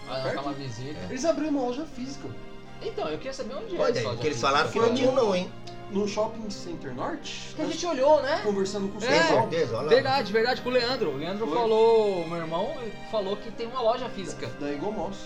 Perto. dar uma visita. Eles abriram uma loja física Então, eu queria saber onde é Olha, que eles falaram que não tinha não, hein? no Shopping Center Norte. Que a gente olhou, né? Conversando com o É. Com pessoal. certeza, olha lá. Verdade, verdade, com o Leandro. O Leandro Foi. falou, meu irmão, ele falou que tem uma loja física. Da Igomos.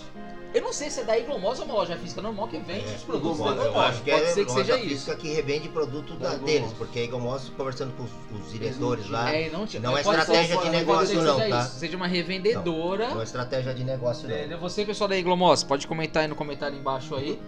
Eu não sei se é da Iglomos ou uma loja física normal que vende É, os produtos da Iglomos. acho que Pode é ser que loja seja isso. física que revende produto da, deles, porque a Igomos, conversando com os, os diretores lá, É, não, tinha- Não é ser- estratégia de negócio não, seja tá? isso, Seja uma revendedora. não é estratégia de negócio não. Entendeu? Você, pessoal da Iglomos, pode comentar aí no comentário embaixo aí.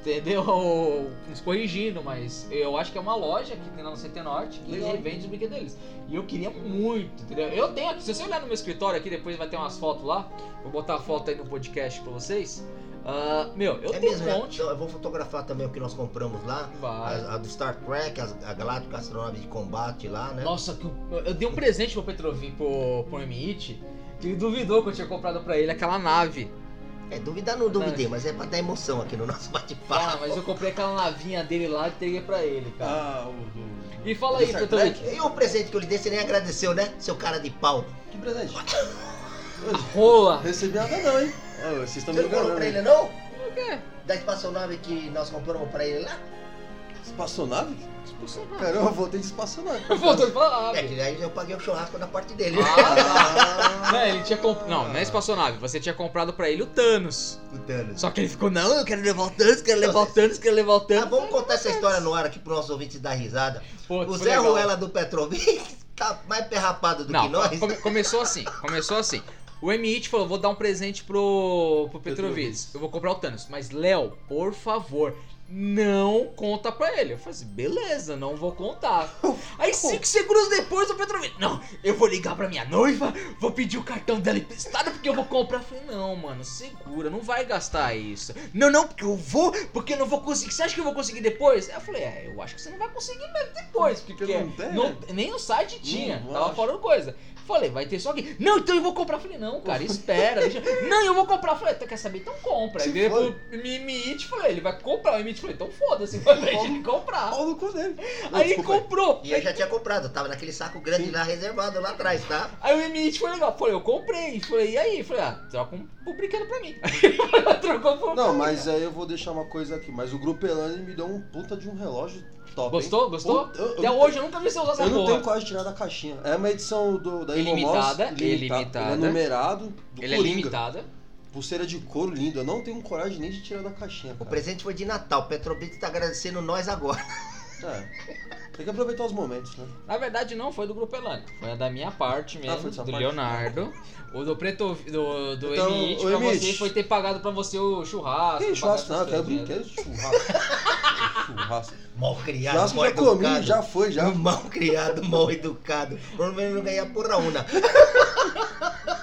Entendeu? Nos corrigindo, mas eu acho que é uma loja que tem lá no CT Norte que Legal. revende os brinquedos deles. E eu queria muito, entendeu? Eu tenho aqui, se você olhar no meu escritório aqui, depois vai ter umas fotos lá. Vou botar a foto aí no podcast pra vocês. Ah, meu, eu é tenho mesmo, um né? monte. Então, eu vou fotografar também o que nós compramos lá. A, a do Star Trek, as- a Galáctica, a astronave de combate lá, né? Nossa, que eu, eu dei um presente pro Petrovic, pro, pro MIT, que ele duvidou que eu tinha comprado pra ele aquela nave. É, duvidar não duvidei, mas é pra dar emoção aqui no nosso Ah, bate-papo. mas eu comprei aquela navinha dele lá e entreguei pra ele, cara. Ah, o do. E fala aí, Star Petrovic. E o presente que eu lhe dei, você nem agradeceu, né? Seu cara de pau. Que presente? Rola. Recebi nada não, hein? Ah, vocês estão Você me não falou enganando. pra ele, hein? não? O quê? Da espaçonave que nós compramos pra ele lá? Espaçonave? Caramba, eu voltei de espaçonave. Voltou de falar. É, que aí eu paguei o churrasco da parte dele. Ah, Ah, Não, ele tinha comp... Não, não é espaçonave. Você tinha comprado pra ele o Thanos. O Thanos. Só que ele ficou, não, eu quero levar o Thanos, quero levar o Thanos, quero levar o Ah, Thanos. vamos contar essa história no ar aqui pro nosso ouvinte dar risada. Pô, O Zé legal. Ruela do Petrovic tá mais perrapado do Não, que nós. come- começou assim, começou assim. O MIT falou, vou dar um presente pro, pro Petrovides. Eu vou comprar o Thanos. Mas, Léo, por favor, não conta pra ele. Eu falei assim, beleza, não vou contar. Aí, cinco segundos depois, o Petrovides, não, eu vou ligar pra minha noiva, vou pedir o cartão dela emprestado porque eu vou comprar. Eu falei, não, mano, segura, não vai gastar isso. Não, não, porque eu vou, porque eu não vou conseguir. Você acha que eu vou conseguir depois? Eu falei, é, eu acho que você não vai conseguir mesmo depois, porque, Porque não tem, não- né? nem no site tinha, Não, tava acho. fora do coisa. Falei, vai ter só aqui. Não, então eu vou comprar. Falei, não, cara, espera. Deixa... Não, eu vou comprar. Falei, tu quer saber? Então compra. Aí Se veio pro Mimite, falei, ele vai comprar. O Mimite falei, então foda-se, vai deixa ele comprar. Pau no cu dele. Não, Aí desculpa aí. comprou. E eu já tinha comprado, tava naquele saco grande Sim. lá reservado lá atrás, tá? Aí o Mimite foi legal. Falei, eu comprei. Falei, e aí? Falei, ah, troca um, um brinquedo pra mim. Aí trocou pro Não, mas aí eu vou deixar uma coisa aqui. Mas o Grupo Elane me deu um puta de um relógio top. hein? Gostou? Gostou? Puta, eu- Até eu- hoje eu nunca vi você usar essa Eu não porra. tenho coragem de tirar da caixinha. É uma edição do, da Ilimitada, ilimitada. ilimitada. Ele é numerado. Do Ele é Coringa. limitada. Pulseira de couro lindo. Eu não tenho coragem nem de tirar da caixinha. O Cara. presente foi de Natal. Petrobit tá agradecendo nós agora. É. Tem que aproveitar os momentos, né? Na verdade, não foi do Grupo Elane. Foi a da minha parte mesmo, Ah, foi da sua do parte? Leonardo. O do Preto do, do Então, Emite pra Emite. você foi ter pagado pra você o churrasco. Que churrasco, não. pagar Eu essas quero coisas, brinquedo de churrasco. churrasco. Mal criado, Churrasco mal já comi, educado. já foi, já. Mal criado, mal educado. Provavelmente não ganhar porra una.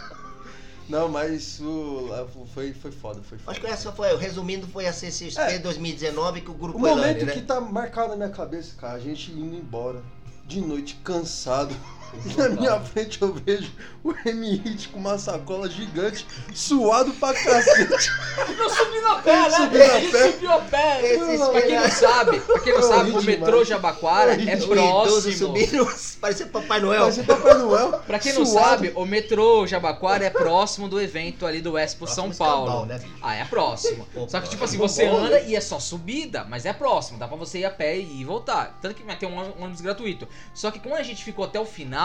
Não, mas o, foi, foi foda, foi foda. Acho que essa foi, resumindo, foi a CCXP É. 2019 que o grupo O momento Elane, né? que tá marcado na minha cabeça, cara, a gente indo embora de noite cansado. E na minha frente eu vejo o M-Hit com uma sacola gigante, suado pra cacete. Não subiu a pé, né? Subiu a Ele pé. subiu a pé. Esses pra quem não sabe, pra quem não Eu sabe, o metrô demais. Jabaquara Eu é idosos próximo. subiram, parecia Papai Noel. Parecia Papai Noel. Pra quem não suado. sabe, o metrô Jabaquara é próximo do evento ali do Expo Próximo São Paulo. escambau, né, bicho? Ah, é próximo. Pô, Só que, tipo assim, você bom, anda e é só subida, mas é próximo. Dá pra você ir a pé e voltar. Tanto que vai ter um ônibus- um ônibus gratuito. Só que como a gente ficou até o final,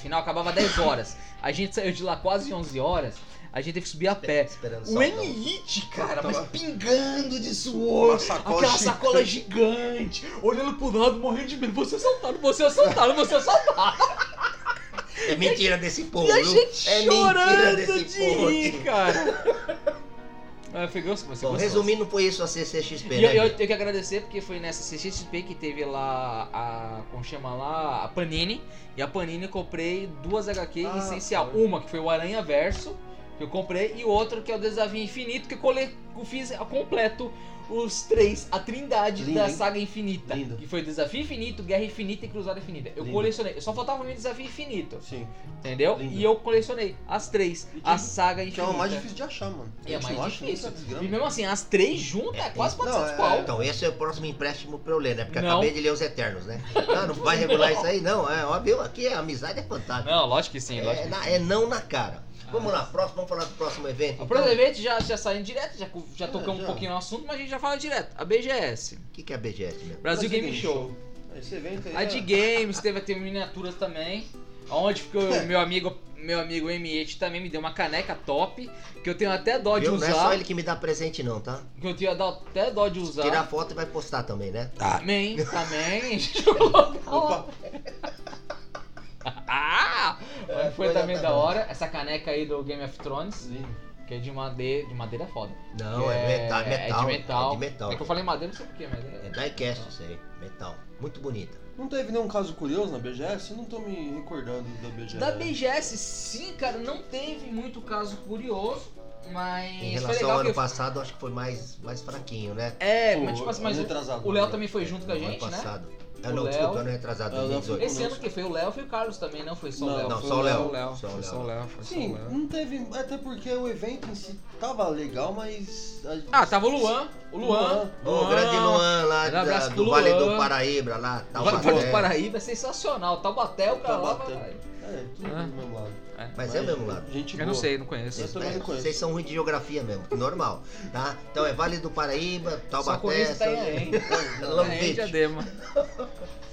final, acabava 10 horas. A gente saiu de lá quase 11 horas. A gente teve que subir a pé. O N-Hit, cara, mas pingando de suor. Sacola Aquela sacola gigante. Olhando pro lado, morrendo de medo. Você assaltado, você assaltado, você assaltado. É mentira desse povo, E a gente É chorando desse de povo. rir, cara. Ah, foi gostoso, você Bom, resumindo, foi isso a CCXP, E né? eu, eu tenho que agradecer porque foi nessa CXP que teve lá a. Como chama lá? A Panini. E a Panini eu comprei duas HQ Ah, essencial. foi. Uma que foi o Aranha Verso, que eu comprei, e outra que é o Desafio Infinito, que eu cole, eu fiz completo os três, a trindade Lindo, da hein? saga infinita. Lindo. Que foi Desafio Infinito, Guerra Infinita e Cruzada Infinita. Eu Lindo. colecionei. Só faltava o Desafio Infinito, Sim. entendeu? Lindo. E eu colecionei as três. Que- A saga Que infinita. é o mais difícil de achar, mano. É gente mais não acha difícil. 700 E mesmo assim, as três juntas é, quase Não, 400 é- pau. Então, esse é o próximo empréstimo pra eu ler, né? Porque Não. acabei de ler os Eternos, né? Não, não vai regular isso aí, não. É óbvio, aqui a amizade é fantástica. Não, lógico que sim, É, lógico que na- sim. é não na cara. Vamos lá, próximo, vamos falar do próximo evento. O então? próximo evento já, já saindo direto, já, já tocamos já. um pouquinho no assunto, mas a gente já fala direto. A BGS, O que, que é a BGS mesmo? Brasil Game Show. Esse evento aí. A é- de games teve ter miniaturas também. Onde ficou o meu amigo, meu amigo M8 também me deu uma caneca top. Que eu tenho até dó de Viu? Não é só usar. ele que me dá presente, não, tá? Que eu tenho até dó de usar. Tirar foto e vai postar também, né? Também, também. Deixa eu colocar lá. Opa, Ah! Mas É, foi também lá da hora. Essa caneca aí do Game of Thrones. lindo. Que é de madeira. De madeira foda. Não, Que é, metal, é metal. de metal. É de metal. É que eu falei madeira, não sei porquê, mas É é. diecast isso aí, metal. Muito bonita. Não teve nenhum caso curioso na BGS? Eu não tô me recordando da BGS. Da BGS, sim, cara, não teve muito caso curioso, mas Em relação ao ano que passado, acho que foi mais, mais fraquinho, né? É, mas tipo assim, mas o- Léo né? também foi junto com a No gente, ano né? passado. Ah, não, Léo- desculpa, ano retrasado, É, o Léo 2018. Esse ano que foi o Léo foi o Carlos também, não foi só o Léo. não, foi só o Léo. Léo, Só o foi só o Léo. Léo, foi só Sim, o Léo. não teve. Até porque o evento em si tava legal, mas. a- Ah, tava o Luan, o Luan. Ô, o grande Luan Um da- abraço pro do Vale do Paraíba, lá. O Vale do Paraíba é sensacional. Taubaté, o cara lá. Taubaté. vai- É, tudo Ah. do mesmo lado. Mas é o mesmo lado. Gente Eu não sei, não conheço. Eu também É, não conheço. Vocês são ruins de geografia mesmo, normal, tá? Então é Vale do Paraíba, Só Taubaté, São- Itanhaém. Itanhaém. Diadema.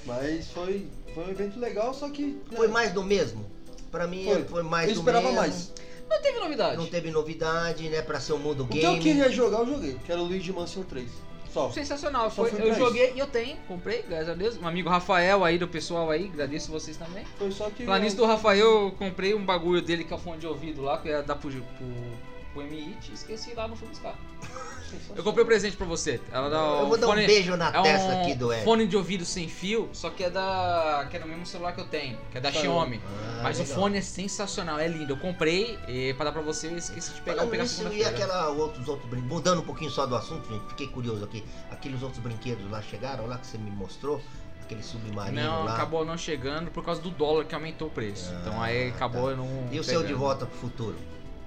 Mas foi, foi um evento legal, só que. né, Foi mais do mesmo? Pra mim Foi. foi, mais Eu do esperava mesmo. mais. Não teve novidade. Não teve novidade, né? Pra ser um mundo O game. que eu queria jogar, eu joguei. Que era o Luigi Mansion 3. Só. Sensacional. Só Foi, eu joguei e eu tenho, comprei, graças a Deus. Um amigo Rafael aí do pessoal aí, agradeço vocês também. Foi só que. Lá nisso do Rafael, eu comprei um bagulho dele que é o fone de ouvido lá, que ia dar pro, pro, pro MIT, esqueci lá, não fui buscar. Eu comprei um presente pra você. Ela dá Eu um vou dar fone, um beijo na é testa um aqui do Ed. fone de ouvido sem fio, só que é da. que é no mesmo celular que eu tenho, que é da Caramba. Xiaomi. Ah, Mas o legal. fone é sensacional, é lindo. Eu comprei e pra dar pra você, eu esqueci de pegar, Falando pegar e aquela outros outros brinquedos, mudando um pouquinho só do assunto, gente, fiquei curioso aqui. Aqueles outros brinquedos lá chegaram lá que você me mostrou, aquele submarino Não, lá. acabou não chegando por causa do dólar que aumentou o preço. Ah, então aí acabou tá. eu não. E o seu de pegando. volta pro futuro?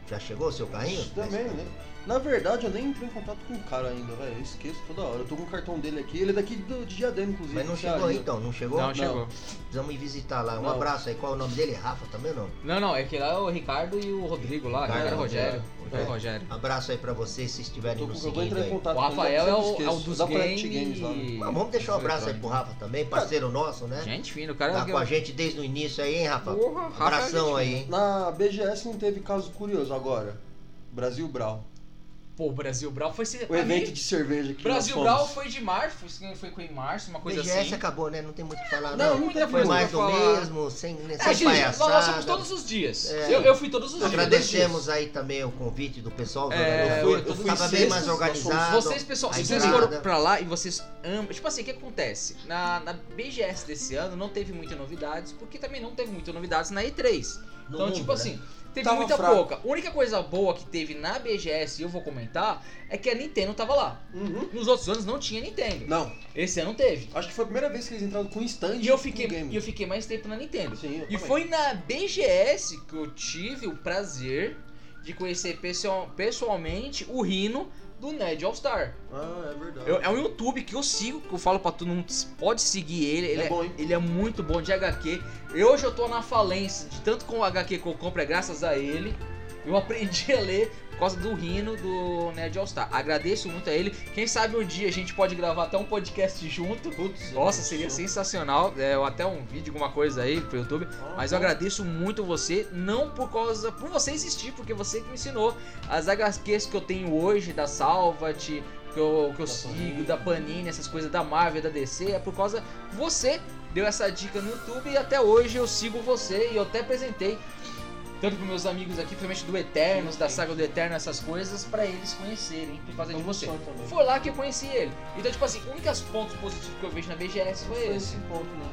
Já chegou o seu carrinho? Também, né? Na verdade, eu nem entrei em contato com o cara ainda, velho. Eu esqueço toda hora. Eu tô com o cartão dele aqui. Ele é daqui do, de Diadema, inclusive. Mas não chegou Cearia. então, não chegou? Não, chegou. Precisamos ir visitar lá. Um Não. abraço aí. Qual é o nome dele? Rafa também não? Não, não, é que lá é o Ricardo e o Rodrigo lá, Ricardo, Ricardo e Rogério. é. É. Rogério. Abraço aí pra vocês se estiverem nos com- eu vou seguindo entrar em aí. contato O com ele, Rafael é eu o, é o dos games. Games lá, né? Mas vamos deixar um abraço aí pro Rafa também, parceiro nosso, né? Gente fina, o cara Tá com a gente desde o início aí, hein, Rafa? Porra, Rafa é Abração aí, hein? Na BGS não teve caso curioso agora. Brasil Brau. Pô, o Brasil Brau foi. se- O pra evento de cerveja que Brasil Brau foi de março, foi, foi com em março, uma coisa BGS assim. acabou, né? Não tem muito o que falar, Não, não. não muita Foi mais do mesmo, sem, sem É, gente, palhaçada. nós fomos todos os dias. É. Eu, eu fui todos os dias. Agradecemos aí também o convite do pessoal. do É, eu fui- eu fui Tava bem mais organizado. Vocês, pessoal, se vocês foram pra lá e vocês amam. Tipo assim, o que acontece? Na, na BGS desse ano não teve muitas novidades, porque também não teve muitas novidades na E3. No então, mundo, tipo né? assim, teve Tava muita fraco. pouca. A única coisa boa que teve na BGS, e eu vou comentar, é que a Nintendo tava lá. Uhum. Nos outros anos não tinha Nintendo. Não, Esse ano teve. acho que foi a primeira vez que eles entraram com stand E eu fiquei, game. e eu fiquei mais tempo na Nintendo. Sim, eu E foi na BGS que eu tive o prazer de conhecer pessoal- pessoalmente o Rino do Ned All Star. Ah, é verdade. Eu- é um YouTube que eu sigo, que eu falo pra todo mundo, pode seguir ele. Ele É é, bom, hein? ele é muito bom de HQ. E hoje eu tô na falência de tanto com o HQ que eu compro, é graças a ele. Eu aprendi a ler por causa do Rino do Nerd All Star. Agradeço muito a ele. Quem sabe um dia a gente pode gravar até um podcast junto. Putz, Nossa, seria show. sensacional. É, ou até um vídeo, alguma coisa aí pro YouTube. Ah, Mas eu bom. agradeço muito você, não por causa. por você existir, porque você que me ensinou. As HQs que eu tenho hoje, da Salvat, que eu, que eu Da sigo, Panini. da Panini, essas coisas da Marvel, da DC, é por causa. Você deu essa dica no YouTube e até hoje eu sigo você e eu até apresentei. Tanto para meus amigos aqui, principalmente do Eternos, da saga do Eterno, essas coisas, pra eles conhecerem por causa de você. Foi lá que eu conheci ele. Então, tipo assim, os únicos pontos positivos que eu vejo na BGS foi Foi esse. esse ponto, né?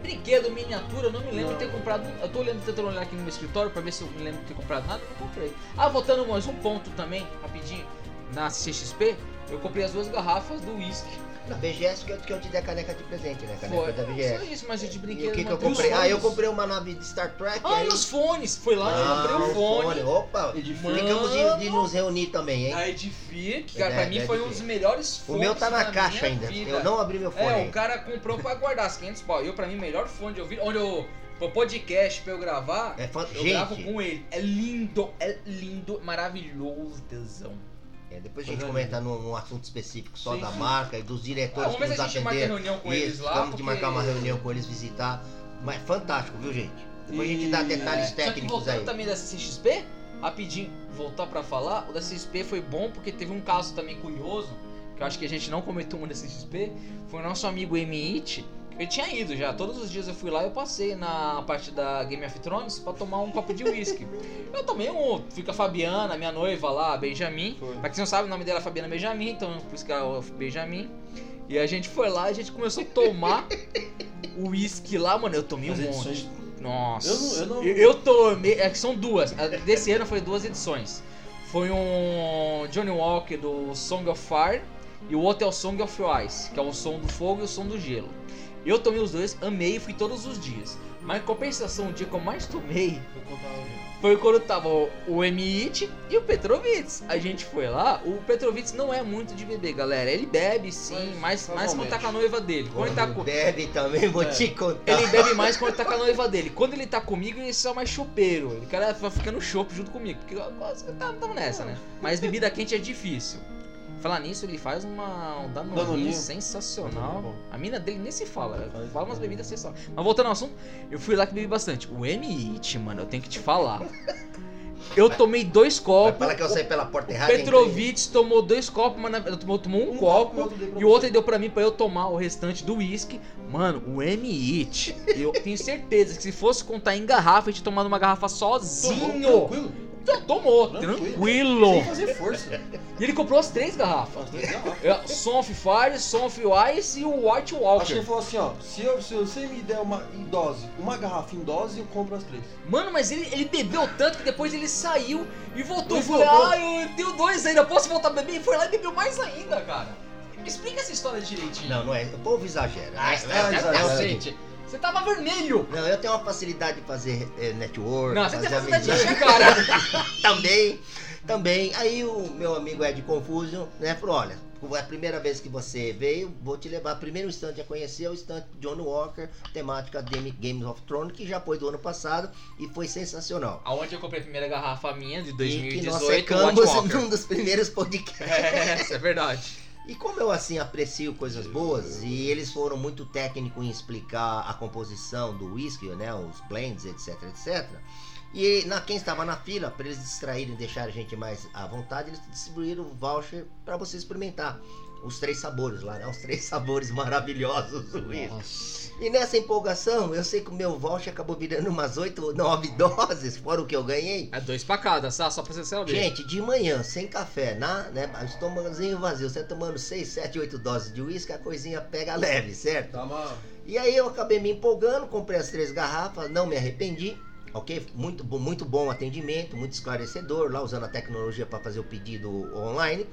Brinquedo, miniatura, eu não me lembro de ter Não. comprado. Eu tô olhando, tentando olhar aqui no meu escritório pra ver se eu me lembro de ter comprado nada, não comprei. Ah, voltando mais um ponto também, rapidinho. na CXP, eu comprei as duas garrafas do whisky. Na BGS que eu, que eu te dei a caneca de presente, né? Caneca Foi. da Só BGS. isso, mas eu de E brinquedo. o que, que eu comprei? Ah, eu comprei uma nave de Star Trek. Ah, aí... e os fones. Foi lá, eu Ah, comprei o fone. Opa, Edifica. ficamos de, de nos reunir também, hein? A Edific, cara, É, pra mim é foi um dos melhores O fones meu tá na da caixa ainda. vida. Eu não abri meu fone. É, o cara comprou pra guardar as 500 pau. Eu, pra mim, o melhor fone de ouvir. Onde eu. Pro podcast pra eu gravar, É fã- eu gravo Gente, com ele. É lindo, é lindo, maravilhoso, tesão. É, depois a gente Coisa comenta num, num assunto específico só Sim, da sim. marca e dos Ah, diretores vamos que nos atenderam. reunião com Isso, eles lá. de porque- marcar uma reunião com eles visitar. Mas fantástico, viu, gente? Depois a gente dá E- detalhes Só que técnicos voltando aí. também da CXP, rapidinho, voltar pra falar, o da CXP foi bom porque teve um caso também curioso, que eu acho que a gente não comentou muito da CXP, foi o nosso amigo M.I.T., ele tinha ido já, todos os dias eu fui lá e eu passei na parte da Game of Thrones pra tomar um copo de uísque. Eu tomei um, fui com a Fabiana, minha noiva lá, Benjamin. Foi. Pra quem não sabe, o nome dela é Fabiana Benjamin, então por isso que é o Benjamin. E a gente foi lá e a gente começou a tomar o uísque lá, mano. Eu tomei um As monte. edições- Nossa. Eu não- eu não- Eu, eu tomei. É que são duas. Desse ano foi duas edições. Foi um Johnny Walker do Song of Fire e o outro é o Song of Ice, que é o som do fogo e o som do gelo. Eu tomei os dois, amei e fui todos os dias. Mas em compensação, o dia que eu mais tomei foi quando tava o- o M.I.T. e o Petrovitz. A gente foi lá, o Petrovitz não é muito de beber, galera. Ele bebe sim, Mas, mas mais quando tá com a noiva dele. Quando ele tá com. Bebe também, vou É. te contar. Ele bebe mais quando tá com a noiva dele. Quando ele tá comigo, ele só mais chopeiro. Ele cara vai ficando chope junto comigo. Porque eu gosto- tá- tamo nessa, né? Mas bebida quente é difícil. Falar nisso, ele faz uma, um danoninho, Danoninho. sensacional. A mina dele nem se fala, Faz fala umas bebidas sensacionais. Mas voltando ao assunto, eu fui lá que bebi bastante. O M.I.T., mano, eu tenho que te falar. Eu tomei dois copos. Fala que eu saí pela porta errada. Petrovitz tomou dois copos, mas na- eu tomou, tomou um, copo. outro dei pra E o outro ele deu pra mim pra eu tomar o restante do uísque. Mano, o M-It, eu tenho certeza que se fosse contar em garrafa, a gente tomando uma garrafa Tomou, sozinho. Tranquilo. Então, tomou, Tranquilo. tranquilo. Sem fazer força. E ele comprou as três garrafas. As três garrafas. É, Son of Fire, Son of Ice e o White Acho que ele Walker. falou assim, ó, se, eu- se você me der uma em dose, uma garrafa em dose, eu compro as três. Mano, mas ele, ele bebeu tanto que depois ele saiu e voltou. E E falou, ah, eu tenho dois ainda, posso voltar a beber? E foi lá e bebeu mais ainda, cara. Me explica essa história direitinho. Não, não é. O povo exagera. Ah, É- é- é, é- exagero. é o é, seguinte. Você tava vermelho. Não, eu tenho uma facilidade de fazer eh, network. Não, você tem facilidade de cara. também, também. Aí o meu amigo Ed Confusion, né, falou, olha, é a primeira vez que você veio, vou te levar primeiro instante a conhecer o instante John Walker, temática Game- Games of Thrones, que já foi do ano passado e foi sensacional. Aonde eu comprei a primeira garrafa minha de e que nós 2018, secamos num dos primeiros podcasts. É, isso é verdade. E como eu assim aprecio coisas boas e eles foram muito técnicos em explicar a composição do whisky, né, os blends, etc, etc. E na quem estava na fila, para eles distraírem e deixar a gente mais à vontade, eles distribuíram o voucher para você experimentar os três sabores lá, né? Os três sabores maravilhosos do whisky. E nessa empolgação, eu sei que o meu voucher acabou virando umas 8 ou 9 doses, fora o que eu ganhei. É dois pra cada, só, só pra você saber. Gente, de manhã, sem café, na, né, estômagozinho vazio, você tomando 6, 7, 8 doses de uísque, a coisinha pega leve, certo? Dá uma... E aí eu acabei me empolgando, comprei as três garrafas, não me arrependi, ok? Muito, bom- muito bom atendimento, muito esclarecedor, lá usando a tecnologia para fazer o pedido online.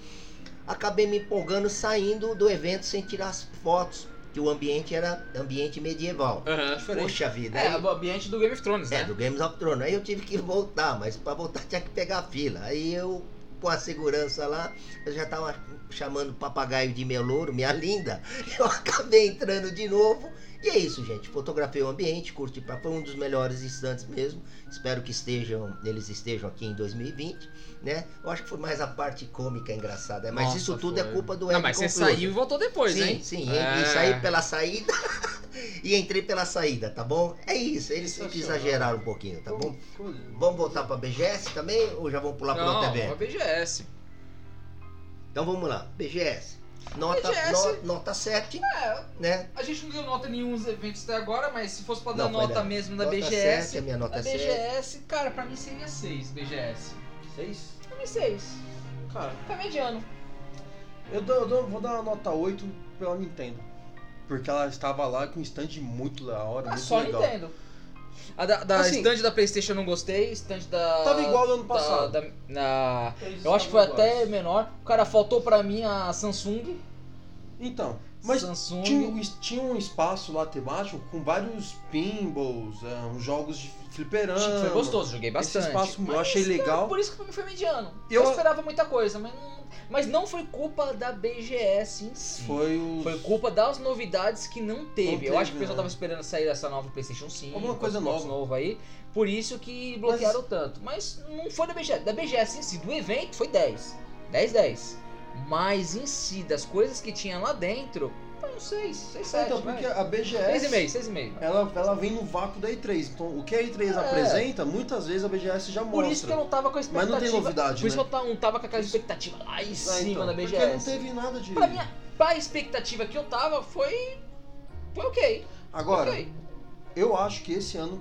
Acabei me empolgando, saindo do evento sem tirar as fotos, que o ambiente era ambiente medieval. Diferente. Poxa vida, É, aí- o ambiente do Game of Thrones, é, né? do Games of Thrones. Aí eu tive que voltar, mas pra voltar tinha que pegar a fila. Aí eu, com a segurança lá, eu já tava chamando o papagaio de meu louro, minha linda. Eu acabei entrando de novo. E é isso, gente. Fotografei o ambiente, curti pra. Foi um dos melhores instantes mesmo. Espero que estejam, eles estejam aqui em 2020, né? Eu acho que foi mais a parte cômica engraçada. Mas Nossa, isso tudo é foi. culpa do Não, mas você saiu e voltou depois, sim, hein? Sim, É. e saí pela saída e entrei pela saída, tá bom? É isso, eles sempre exageraram um pouquinho, tá bom? Vamos voltar pra BGS também ou já vamos pular para Não, outro a evento? BGS. Então vamos lá, BGS. Nota, BGS. no- nota 7, É, né? a gente não deu nota em nenhum dos eventos até agora, mas se fosse pra dar Não, nota da- mesmo da nota BGS. 7, a minha nota a é 7. BGS, cara, pra mim seria 6, BGS. Seis? Pra mim 6. Cara, Tá mediano. eu, dou, eu dou- vou dar uma nota 8 pela Nintendo. Porque ela estava lá com um stand muito da hora, Ah, muito só legal. Nintendo. A da, da Assim- stand da Playstation eu não gostei, stand da... Tava igual do ano da- passado. da- na- Eles eu acho que foi estavam até iguais. menor. Cara, faltou pra mim a Samsung. Então, mas Samsung. tinha, um tinha um espaço lá temático com vários pinballs, é, uns jogos de fliperama. Foi gostoso, joguei Esse bastante. espaço eu Mas, achei cara, legal. por isso que pra mim foi mediano. Eu, Eu- esperava muita coisa, mas não, mas não foi culpa da BGS em si. Foi o. Foi culpa das novidades que não teve. Não eu teve, acho que o pessoal né? tava esperando sair essa nova PlayStation 5. Alguma coisa nova. novo aí. Por isso que bloquearam tanto. Mas não foi da BGS. Da BGS em si, do evento, foi 10. 10, 10. Mas em si, das coisas que tinha lá dentro, foi um 6, 6, 7. então, porque a BGS. 6,5, 6,5. Ela, ela vem no vácuo da E3. Então, o que a E3 É. apresenta, muitas vezes a BGS já mostra. Por isso que eu não tava com a Mas expectativa. não tem novidade, Por isso né? que eu não tava com aquela expectativa lá em Ah, cima então, da Porque BGS. não teve nada de. Pra, minha, pra expectativa que eu tava, foi. Foi ok. Agora, ok. eu acho que esse ano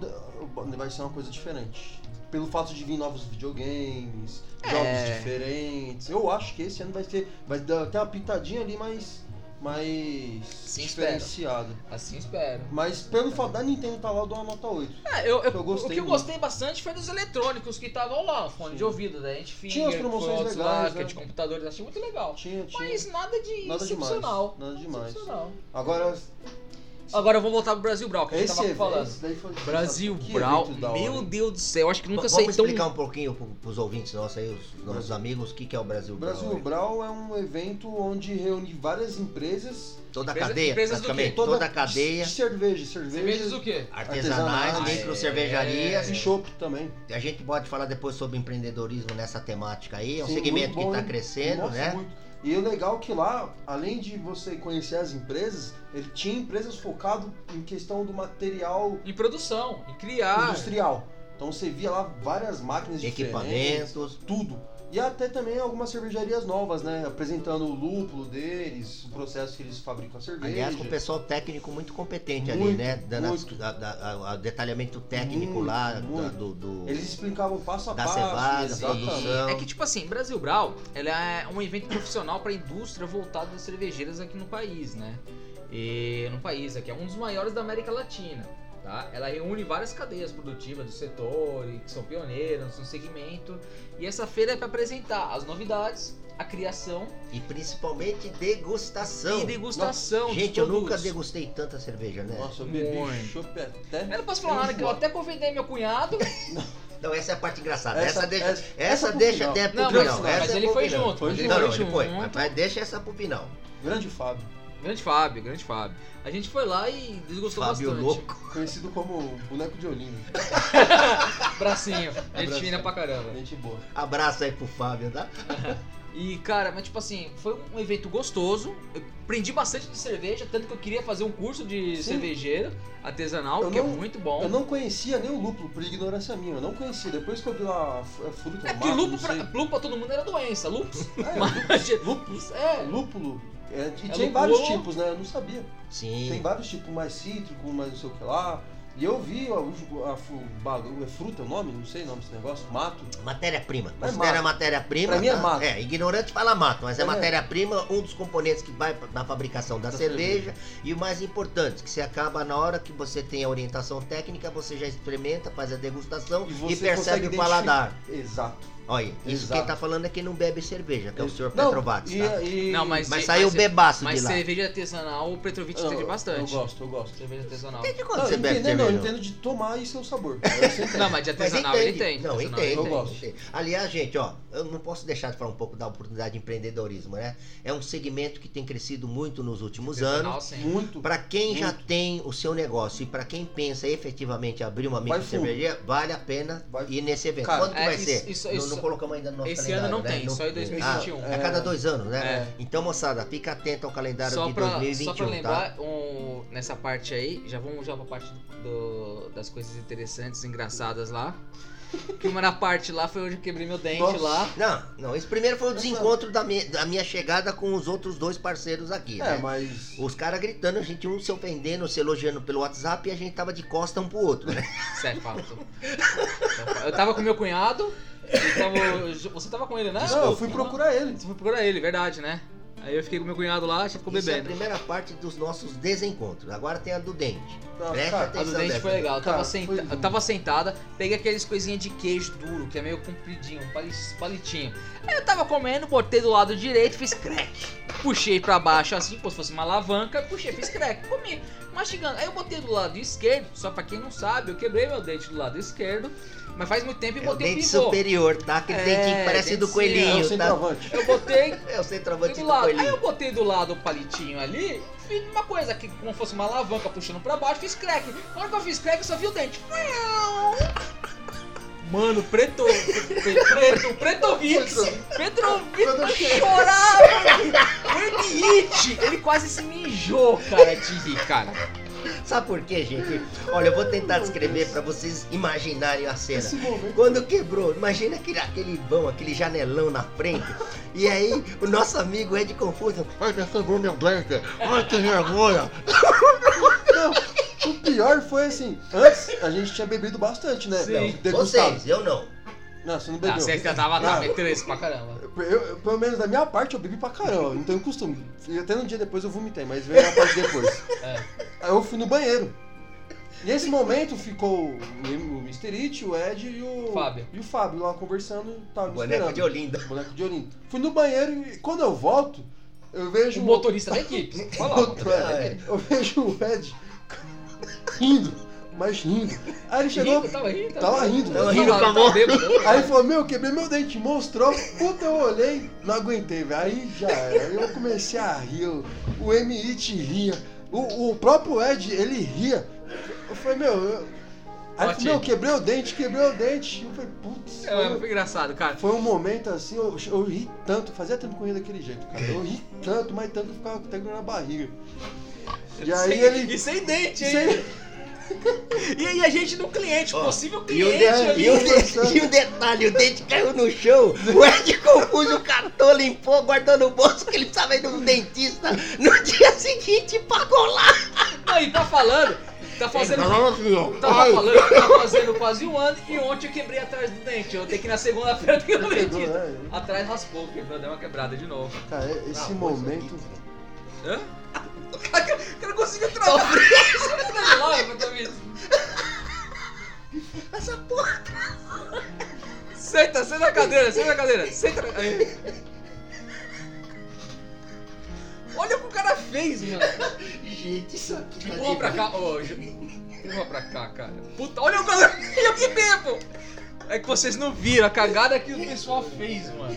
vai ser uma coisa diferente. Pelo fato de vir novos videogames, É. jogos diferentes. Eu acho que esse ano vai ter. Vai dar até uma pitadinha ali mais. mais Sim, diferenciada. Assim espero. Mas pelo fato da Nintendo tá lá, eu dou uma nota 8. É, eu, eu- Eu gostei o que eu muito. gostei bastante foi dos eletrônicos que estavam lá, fone Sim. de ouvido da Antifinger, Tinha as promoções legais, lá, é né? de computadores, achei muito legal. Tinha, tinha. Mas nada de Nada excepcional. demais. Nada demais. Excepcional. Agora, Agora eu vou voltar pro Brasil Brawl, que a gente tava falando. foi Brasil que Brawl, meu? Deus do céu, acho que nunca Vamos saí tão... explicar um pouquinho pro, pros ouvintes nossos aí, os nossos amigos, o que, que é o Brasil O Brawl. Brasil? Brawl é um evento onde reúne várias empresas. Toda a Empresa- cadeia, empresas do quê? Toda, a cadeia, De cerveja, cerveja. Cervejas o quê? artesanais, artesanais, micro é, cervejarias. E chopp também. A gente pode falar depois sobre empreendedorismo nessa temática aí. É um Sim, segmento que está crescendo, Nossa, né? muito. E o legal é que lá, além de você conhecer as empresas, ele tinha empresas focado em questão do material Em produção, em criar. industrial. Então você via lá várias máquinas diferentes, Equipamentos. tudo. E até também algumas cervejarias novas, né? Apresentando o lúpulo deles, o processo que eles fabricam a cerveja. Aliás, com o pessoal técnico muito competente ali, Muito, né? Dando o detalhamento técnico Muito, lá da- muito. do, do- Eles explicavam passo a da passo. cevada, produção. É que, tipo assim, Brasil Brawl, ela é um evento profissional para a indústria voltada às cervejeiras aqui no país, né? E no país aqui, é um dos maiores da América Latina, tá? Ela reúne várias cadeias produtivas do setor, e que são pioneiras no segmento. E essa feira é para apresentar as novidades, a criação E principalmente degustação. e degustação dos Gente, eu nunca degustei tanta cerveja, né? Nossa, eu bebi Muito. chopp até. Eu não posso falar nada, que eu até convidei meu cunhado. Não, essa é a parte engraçada. Essa, Essa- deixa, essa- essa, deixa até pro Não, final. mas, essa mas é ele foi junto. Não, foi não, ele foi. mas deixa essa pro final. Grande Fábio, Grande Fábio, grande Fábio. A gente foi lá e desgostou Fábio bastante. Louco. conhecido como boneco de olhinho. Bracinho. Gente fina pra caramba. Gente boa. Abraço aí pro Fábio, tá? E, cara, mas tipo assim, foi um evento gostoso. Eu aprendi bastante de cerveja, tanto que eu queria fazer um curso de Sim. cervejeiro artesanal, Eu que é não- muito bom. Eu não conhecia nem o lúpulo, por ignorância minha. Eu não conhecia. Depois que eu vi lá a fru- a fruta, É mato, lúpulo pra, lúpulo pra todo mundo era doença, lúpus. É, Mas, lúpulo. é, Lúpulo. É, e É tem lúpulo. vários tipos, né? Eu não sabia. Sim. Tem vários tipos, mais cítrico, mais não sei o que lá. E eu vi a, fru- o bagulho, é fruta o nome? Não sei o nome desse negócio. Mato. Matéria-prima. É Considera mato. matéria-prima. Pra mim é tá? mato. É, ignorante fala mato, mas é, É. matéria-prima, um dos componentes que vai na fabricação da, Da cerveja. E o mais importante, que você acaba na hora que você tem a orientação técnica, você já experimenta, faz a degustação E e, percebe o paladar. Exato. Olha, isso Exato. quem tá falando é quem não bebe cerveja, que é o senhor Não, Petrovac, e- tá? e- Não, mas- Mas de- saiu mas- bebaço mas de lá. cerveja artesanal, o Petrovic Eu- teve bastante. Eu gosto, eu gosto. Cerveja artesanal. Desde quando Não, você bebe entendo, não, eu cerveja? entendo de tomar e seu sabor. Sei Não, mas de Mas artesanal ele entende. tem. Não, entende. ele Eu gosto. entende. Aliás, gente, ó, eu não posso deixar de falar um pouco da oportunidade de empreendedorismo, né? É um segmento que tem crescido muito nos últimos Artesanal, anos. sim. Muito. Para quem já Muito. tem o seu negócio e para quem pensa efetivamente abrir uma micro cervejaria, vale a pena Vai- ir nesse evento. Cara, Quando que é, vai isso- ser? isso- não, isso- colocamos ainda no nosso esse calendário, ano não né? tem, só em 2021. Ah, é a cada dois anos, né? É. Então, moçada, fica atento ao calendário Só de pra, 2021, só pra tá? lembrar, um, nessa parte aí, já vamos já pra parte do- das coisas interessantes, engraçadas lá. Que uma na parte lá foi onde eu quebrei meu dente Nossa. lá. Não, não, esse primeiro foi o desencontro da minha, da minha chegada com os outros dois parceiros aqui, É, né? mas. Os caras gritando, a gente um se ofendendo, se elogiando pelo WhatsApp e a gente tava de costa um pro outro, né? Sério, fato. Eu tava com meu cunhado, tava- você tava com ele, né? Não, eu fui procurar ele. Você foi procurar ele, verdade, né? Aí eu fiquei com meu cunhado lá, a gente ficou Isso é a bebendo. primeira parte dos nossos desencontros. Agora tem a do dente. Nossa, Presta cara, A do atenção dente nessa. foi legal. Eu tava, Cara, senta... foi- eu tava sentada, peguei aqueles coisinhas de queijo duro, que é meio compridinho, um pali- palitinho. Aí eu tava comendo, botei do lado direito, fiz crack. Puxei pra baixo assim, como se fosse uma alavanca, puxei, fiz crack, comi, mastigando. Aí eu botei do lado esquerdo, só pra quem não sabe, eu quebrei meu dente do lado esquerdo, mas faz muito tempo e É botei o dente pivô. superior, tá? Aquele É, dentinho que parece dente do É o coelhinho, tá? centroavante. Eu botei É o centroavante do do lado. Aí eu botei do lado o palitinho ali, fiz uma coisa que como fosse uma alavanca puxando pra baixo, fiz crack. Na hora que eu fiz crack, eu só vi o dente. Mano, preto. Preto, Pretovitz. Petrovitz chorava. O Emite, ele quase se mijou, cara, de rir, cara. Sabe por quê, gente? Olha, eu vou tentar descrever pra vocês imaginarem a cena. Quando quebrou, imagina aquele, aquele vão, aquele janelão na frente. E aí, o nosso amigo Ed Confuso. Ai, me quebrou meu. Ai, que vergonha. Não, o pior foi assim, antes a gente tinha bebido bastante, né? Sim. Vocês, eu não. Não, você não Ah, bebeu. você já tava tá, metendo esse pra caramba. Eu, eu- pelo menos da minha parte eu bebi pra caramba, não tenho costume. E Até no dia depois eu vomitei, mas veio a parte depois. É. Aí eu fui no banheiro. E nesse momento ficou o Mr. It, o Ed e o Fábio. E o Fábio lá conversando, tava me Boneco de Olinda. Boneco de Olinda. Fui no banheiro e quando eu volto, eu vejo O motorista da equipe. Fala. Eu vejo o Ed rindo, mas rindo. Aí ele chegou. Rindo, tava rindo? Tava rindo. Tava rindo tava bêbado. Aí ele falou, meu, quebrei meu dente, mostrou, puta, eu olhei, não aguentei, velho. Aí já era. Aí eu comecei a rir, o, o M.I.T. ria, o, o próprio Ed, ele ria. Eu falei, meu, eu... Aí ele falou, quebrei o dente, quebrei o dente. Eu falei, putz. É, foi- foi engraçado, cara. Foi um momento assim, eu, eu ri tanto, fazia tempo que eu ria daquele jeito, cara. Eu ri tanto, mas tanto que eu ficava com até na barriga. E aí sem, ele. E sem dente, hein? Sem- E aí a gente no cliente, Ó, possível E o, cliente de- ali. e o de- e o detalhe, o dente caiu no chão, o Ed confuso catou, limpou, guardou no bolso que ele precisava ir no dentista. No dia seguinte pagou lá. Aí tá falando, tá fazendo. Tava falando, que tá fazendo quase um ano e ontem eu quebrei atrás do dente. Eu tenho que na segunda-feira no Quebrou, dentista. né? Atrás raspou, quebrou, deu uma quebrada de novo. Cara, esse Ah, momento. Hã? O cara, o cara conseguiu travar. Tá. Essa porra. Senta, senta na cadeira, senta na cadeira, senta na... Aí. Olha o que o cara fez, mano. Gente, isso aqui tá Empurra pra cá, ô. Ju- Empurra pra cá, cara. Puta, olha o cara. Eu que tempo! É que vocês não viram a cagada que o pessoal fez, mano.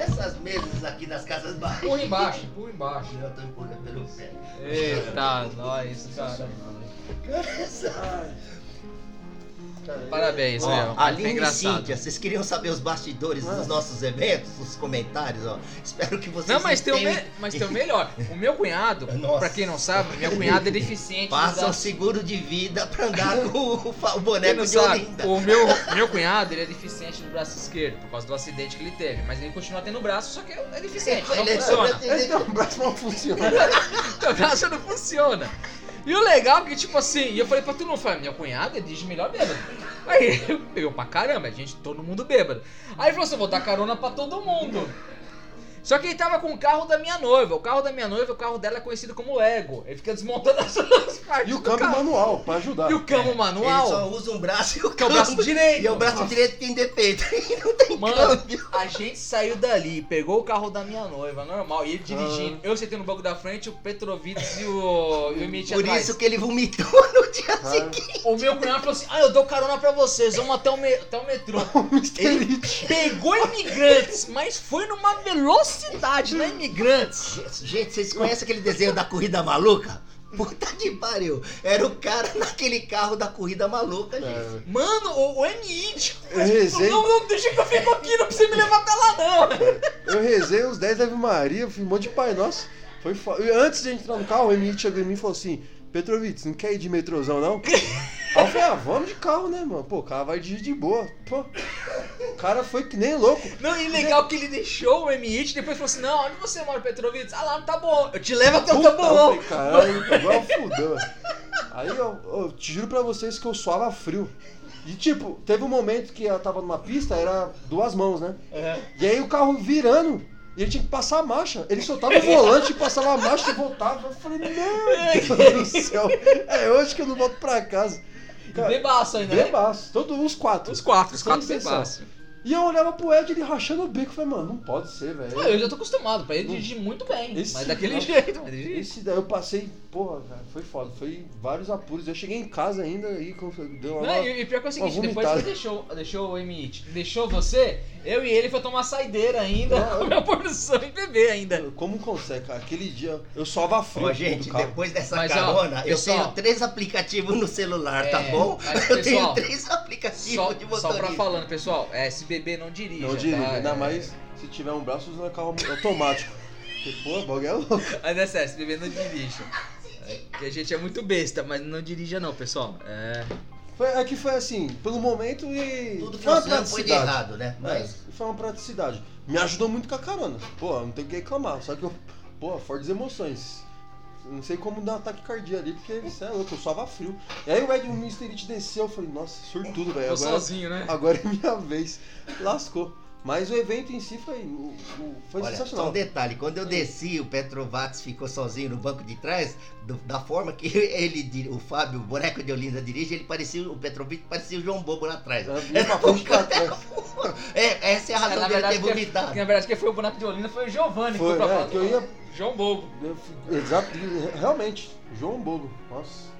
Essas mesas aqui das casas baixas. Empurra embaixo, empurra embaixo. Eu tô empurrando pelo pé. Eita, nós, cara. Cara, Parabéns, Ó, meu. Aline É e engraçado. Cíntia, vocês queriam saber os bastidores dos nossos eventos? Os comentários, ó. Espero que vocês Não, mas tem, o tenham- me... mas tem o melhor. O meu cunhado, Nossa. pra quem não sabe, meu cunhado é deficiente. Façam da- seguro de vida pra andar com o, o boneco de sabe, Olinda. o meu, meu cunhado ele é deficiente do braço esquerdo, por causa do acidente que ele teve. Mas ele continua tendo o braço, só que é deficiente, não Ele é- funciona. Esse teu braço não funciona. Meu braço não funciona. E o legal é que, tipo assim, e eu falei pra todo mundo, falei, meu cunhado ele dirige melhor bêbado. Aí eu pra caramba, a gente, todo mundo bêbado. Aí ele falou assim, vou dar carona pra todo mundo. Só que ele tava com o carro da minha noiva. O carro da minha noiva, o carro dela é conhecido como Lego. Ele fica desmontando as duas partes. E o câmbio carro. manual, pra ajudar. E o câmbio Ele manual. só usa um braço e o Que é o braço câmbio- direito. E o braço direito tem defeito. E não tem Mano, câmbio. a gente saiu dali, pegou o carro da minha noiva, normal, e ele dirigindo. Ah. Eu sentei no banco da frente, o Petrovitz e o, e o Emite Por atrás. isso que ele vomitou no dia Cara, seguinte. O meu cunhado falou assim: Ah, eu dou carona pra vocês, vamos até o, me- até o metrô. Ele pegou imigrantes, mas foi numa velocidade, né, imigrantes? Gente, vocês conhecem aquele desenho da corrida maluca? Puta que pariu. Era o cara naquele carro da corrida maluca, gente. É, Mano, o, o. Eu rezei. Não, não, deixa que eu fico aqui, não precisa me levar até lá, não. Eu rezei os 10 Ave Maria, um monte de Pai Nosso. Foi fo... Antes de entrar no carro, o Emílio chegou em mim e falou assim: Petrovitz, não quer ir de metrôzão não? Aí eu falei: Ah, vamos de carro, né, mano? Pô, o cara vai dirigir de boa. Pô, o cara foi que nem louco. Não, e legal que ele deixou o M.I.T. depois falou assim: Não, onde você mora, Petrovitz? Ah, lá no Taboão. Eu te levo até o Taboão. falei, caralho, agora fudeu. Aí eu, eu te juro pra vocês que eu suava frio. E tipo, teve um momento que ela tava numa pista, era duas mãos, né? É. E aí o carro virando, E ele tinha que passar a marcha. Ele soltava o volante, passava a marcha e voltava. Eu falei, meu Deus do céu. É hoje que eu não volto pra casa. Cara, Bebaço ainda, né? bebaço. Todos os quatro. Os quatro, os quatro bebaço. E eu olhava pro Ed, ele rachando o bico. Falei, mano, não pode ser, velho. Eu já tô acostumado, pra ele dirigir muito bem. Esse mas daquele não. jeito, mas dirigir. Esse daí eu passei, porra, cara, foi foda. Foi vários apuros. Eu cheguei em casa ainda e com- deu uma. Não, e, e pior que é o seguinte, depois que deixou, deixou o Emit, deixou você, eu e ele foi tomar saideira ainda, Não. com a minha porção e beber ainda. Como consegue, cara? Aquele dia eu só frio. Ó, gente, depois dessa Mas, ó, carona, eu pessoal- tenho três aplicativos no celular, tá É, bom? mas, eu tenho pessoal, três aplicativos Só, de só motorista. pra falando, pessoal, é, se beber não dirija. Não dirige, tá? ainda É. mais se tiver um braço usando carro automático. Porque, pô, o bagulho é louco. Mas é sério, se beber não dirija. É, a gente é muito besta, mas não dirija não, pessoal. É. Foi, é que foi assim, pelo momento e. Tudo que foi uma você não foi de praticidade. errado, né? Mas Mas foi uma praticidade. Me ajudou muito com a carona. Pô, não tem o que reclamar. Só que eu. Pô, fortes emoções. Não sei como dar um ataque cardíaco ali, porque você é louco, eu suava frio. E aí o Ed. It desceu, eu falei, nossa, surtudo, velho. Agora, sozinho, né? agora é minha vez. Lascou. Mas o evento em si foi, o- o- foi Olha, só sensacional. um detalhe, quando eu desci, o Petrovac ficou sozinho no banco de trás, do- da forma que ele, o Fábio, o boneco de Olinda dirige, ele parecia, o Petrovic parecia o João Bobo lá atrás. Ela vinha pra frente e pra trás. É, essa é a É, razão na dele ter vomitado. que na verdade, quem foi o boneco de Olinda foi o Giovanni, que Foi, foi pra é, falar. que eu ia- João Bobo. Eu fico- Exato, realmente, João Bobo, nossa.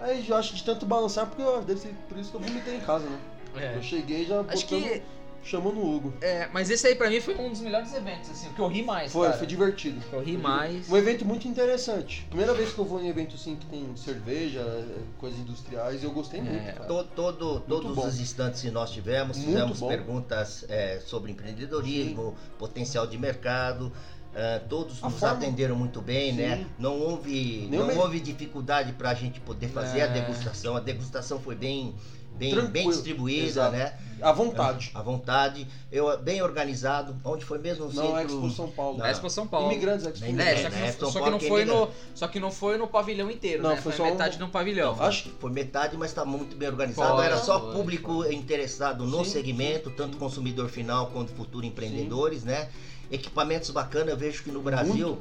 Aí eu acho de tanto balançar, porque eu, deve ser por isso que eu vomitei em casa, né? É. Eu cheguei já Acho botando, que. Chamando o Hugo. É, mas esse aí pra mim foi um dos melhores eventos, assim, o que eu ri mais. Foi, cara. foi divertido. Eu ri mais. Um evento muito interessante. Primeira vez que eu vou em evento assim que tem cerveja, é, coisas industriais, eu gostei É, muito, cara. To- todo- todos bom. os instantes que nós tivemos, Muito fizemos bom. perguntas é, sobre empreendedorismo, potencial de mercado. é, todos A nos forma- atenderam muito bem, né? Sim. Não houve, Nenhum não me- houve dificuldade para a gente poder fazer a É. degustação. A degustação foi bem, bem, bem distribuída, exato. né? À vontade. À vontade. Eu, bem organizado. Onde foi mesmo o Não, centro? é Expo São Paulo. Não. É Expo São Paulo. Imigrantes Expo. Nem- É, É, só que, né? não, São só que Paulo não foi imigra- no, só que não foi no pavilhão inteiro, Não, né? foi Foi, só um- metade de um pavilhão. Acho que Foi metade, mas está muito bem organizado. Foi, Era só foi, público interessado no Sim, segmento, sim, tanto sim. consumidor final quanto futuro empreendedores, né? Equipamentos bacanas, eu vejo que no Brasil,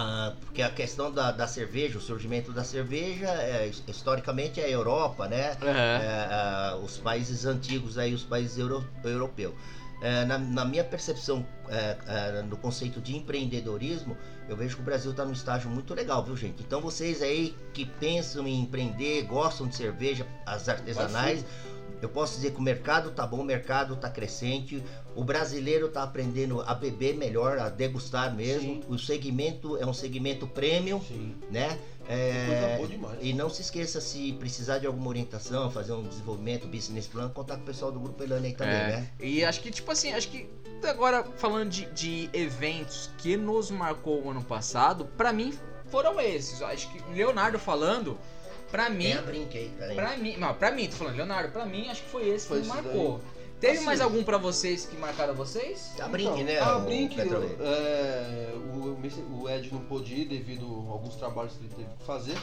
ah, porque a questão da, da cerveja, o surgimento da cerveja, é, historicamente é a Europa, né? Aham. É, ah, os países antigos aí, os países euro, europeus. É, na, na minha percepção, é, é, no conceito de empreendedorismo, eu vejo que o Brasil está num estágio muito legal, viu, gente? Então vocês aí que pensam em empreender, gostam de cerveja, as artesanais, eu posso dizer que o mercado tá bom, o mercado tá crescente, o brasileiro tá aprendendo a beber melhor, a degustar mesmo. Sim. O segmento é um segmento premium, Sim. né? Coisa É, boa demais. e não se esqueça, se precisar de alguma orientação, fazer um desenvolvimento, business plan, contar com o pessoal do Grupo Elane aí também, É, né? E acho que, tipo assim, acho que agora falando de, de eventos que nos marcou o ano passado, pra mim foram esses. Acho que Leonardo falando, pra mim. É, brinquei, cara. Pra mim, não, pra mim, tô falando, Leonardo, pra mim acho que foi esse Foi que marcou. Teve Assim, mais algum pra vocês que marcaram vocês? A Brinque, né? A o Brink, Petroleiro? é, o, o Ed não pôde ir devido a alguns trabalhos que ele teve que fazer.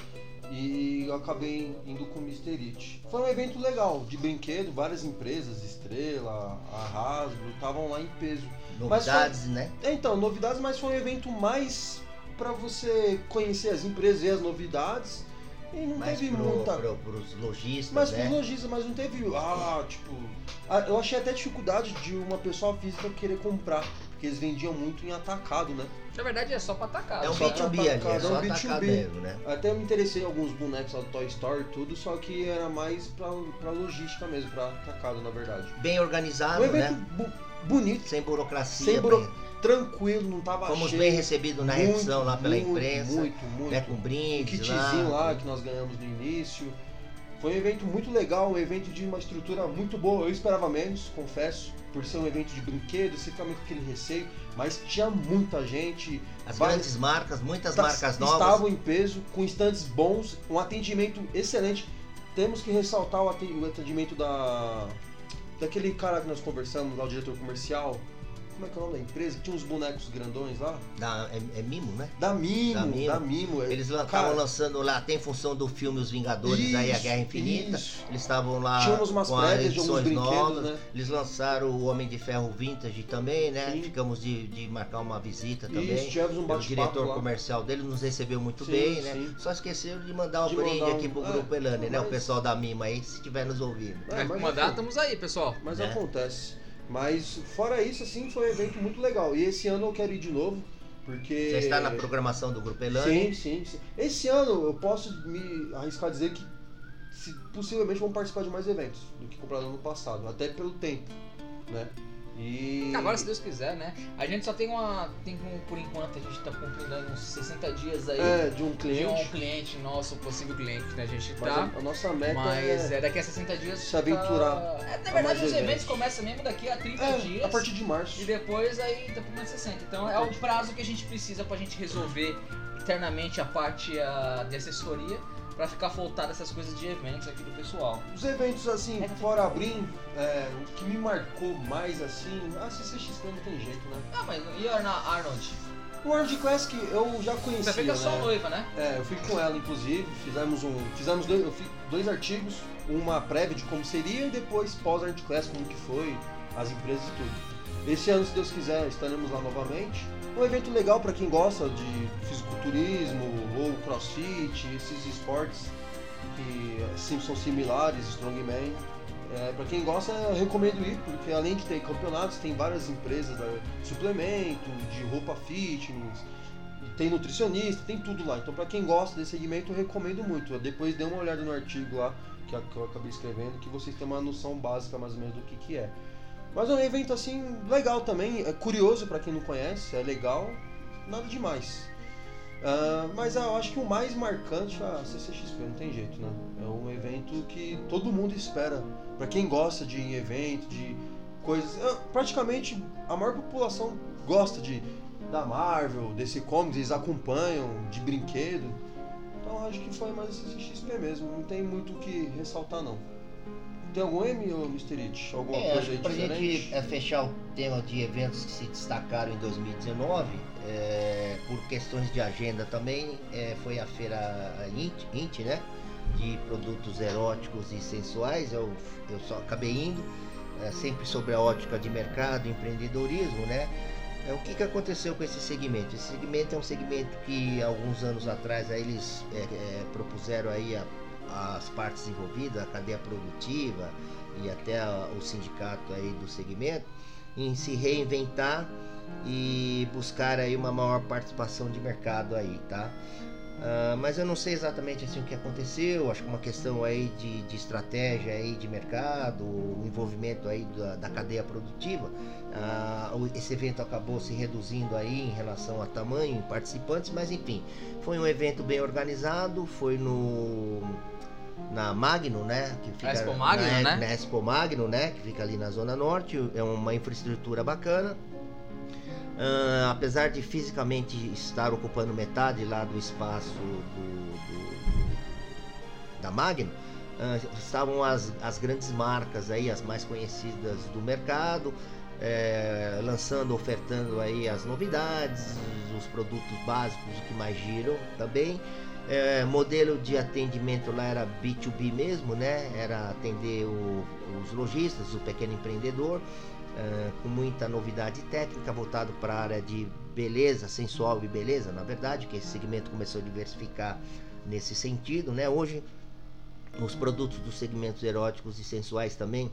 E eu acabei indo com o Mr. It. Foi um evento legal, de brinquedo, várias empresas, Estrela, a Hasbro, estavam lá em peso. Novidades, né? É, então, novidades, mas foi um evento mais pra você conhecer as empresas e as novidades. E não Mais teve pro, muita. pro, pros lojistas, Mas né? pros lojistas, mas não teve. Ah, tipo. ah, Eu achei até dificuldade de uma pessoa física querer comprar. Porque eles vendiam muito em atacado, né? Na verdade é só pra atacar. É um só B2B pra ali, é atacado, só é um atacar B2B. mesmo, né? Até me interessei em alguns bonecos lá do Toy Story e tudo, só que era mais pra, pra logística mesmo, pra atacado, na verdade. Bem organizado, um evento né? bu- bonito, Sem burocracia. Sem buro- tranquilo, não tava Fomos cheio. bem recebidos na Muito, recepção lá pela muito, imprensa. Muito, muito. né? Com um brindes kitzinho lá que nós ganhamos no início. Foi um evento muito legal, um evento de uma estrutura muito boa. Eu esperava menos, confesso, por ser um evento de brinquedo, você fica meio com aquele receio, mas tinha muita gente. As várias- grandes marcas, muitas ta- marcas novas. Estavam em peso, com estantes bons, um atendimento excelente. Temos que ressaltar o atendimento da daquele cara que nós conversamos lá, o diretor comercial. Como é que é o nome da empresa? Tinha uns bonecos grandões lá? Da, é, é Mimo, né? Da Mimo, Da da Mimo. Mimo. é- Eles estavam Cara, lançando lá, tem função do filme Os Vingadores aí, A Isso, Guerra Infinita. isso. Eles estavam lá Tínhamos umas com as prévias de alguns edições brinquedos, novas. né? Eles lançaram o Homem de Ferro Vintage também, né? Sim. Ficamos de, de marcar uma visita também. Isso, tivemos um o bate-papo diretor lá. comercial dele nos recebeu muito Sim, bem, né? sim. Só esqueceram de mandar um De brinde mandar um- aqui pro é, Grupo Elane, né? O mas- pessoal da Mima aí, se estiver nos ouvindo. É, Vai mas mandar, estamos aí, pessoal. Mas né? acontece. Mas fora isso, assim, foi um evento muito legal. E esse ano eu quero ir de novo, porque. Você está na programação do Grupo Elane? Sim, sim, sim. Esse ano eu posso me arriscar a dizer que se, possivelmente vão participar de mais eventos do que comprado no ano passado, até pelo tempo, né? E. Agora, se Deus quiser, né? A gente só tem uma. Tem um, por enquanto, a gente tá cumprindo uns 60 dias aí É, de um de cliente. um cliente nosso, possível cliente, né? A gente Mas tá. a, a nossa meta Mas é, é daqui a 60 dias. se aventurar tá- É, na a verdade, os eventos. eventos começam mesmo daqui a 30 é, dias. a partir de março. E depois aí tá por mais 60. Então é o prazo que a gente precisa pra gente resolver internamente a parte ah, de assessoria pra ficar voltado essas coisas de eventos aqui do pessoal. Os eventos assim, fora a Brim, é, o que me marcou mais assim, a CCXP não tem jeito, né? Ah, mas e a Arnold? O World Classic eu já conhecia, Você fica só né? noiva, né? É, eu fui com ela, inclusive, fizemos um. Fizemos dois, eu fiz dois artigos, uma prévia de como seria e depois pós-Art Class, como que foi, as empresas e tudo. Esse ano, se Deus quiser, estaremos lá novamente. Um evento legal para quem gosta de fisiculturismo ou crossfit, esses esportes que são similares, strongman. É, para quem gosta, eu recomendo ir, porque além de ter campeonatos, tem várias empresas da, de suplemento, de roupa fitness, tem nutricionista, tem tudo lá. Então, para quem gosta desse segmento, eu recomendo muito. Eu depois dê uma olhada no artigo lá que eu acabei escrevendo, que vocês têm uma noção básica mais ou menos do que, que é. Mas é um evento assim legal também, é curioso para quem não conhece, é legal, nada demais. Ah, mas eu acho que o mais marcante é a CCXP, não tem jeito, né? É um evento que todo mundo espera. Para quem gosta de evento, de coisas. ah, Praticamente a maior população gosta de da Marvel, desse comics, eles acompanham de brinquedo. Então acho que foi mais a CCXP mesmo, não tem muito o que ressaltar não. Tem algum M, ou Mr. It? Alguma É, coisa aí pra diferente? gente é, fechar o tema de eventos que se destacaram em 2019, é, por questões de agenda também, é, foi a feira INT, INT, né? De produtos eróticos e sensuais. Eu, eu só acabei indo, é, sempre sobre a ótica de mercado, empreendedorismo, né? É, o que, que aconteceu com esse segmento? Esse segmento é um segmento que alguns anos atrás aí, eles é, propuseram aí a, as partes envolvidas, a cadeia produtiva e até o sindicato aí do segmento, em se reinventar e buscar aí uma maior participação de mercado aí, tá? Ah, mas eu não sei exatamente assim o que aconteceu, acho que uma questão aí de, de estratégia aí de mercado, o envolvimento aí da, da cadeia produtiva. O- esse evento acabou se reduzindo aí em relação a tamanho participantes, mas enfim, foi um evento bem organizado, foi no na Magno, né, que fica Expo Magno, na, né? na Expo Magno, né, que fica ali na zona norte, é uma infraestrutura bacana. Ah, apesar de fisicamente estar ocupando metade lá do espaço do, do- da Magno, ah, estavam as, as grandes marcas aí, as mais conhecidas do mercado, eh, lançando, ofertando aí as novidades, os produtos básicos que mais giram também. Eh, modelo de atendimento lá era B2B mesmo, né? Era atender o- os lojistas, o pequeno empreendedor, eh, com muita novidade técnica voltado para a área de beleza, sensual e beleza, na verdade, que esse segmento começou a diversificar nesse sentido, né? Hoje os produtos dos segmentos eróticos e sensuais também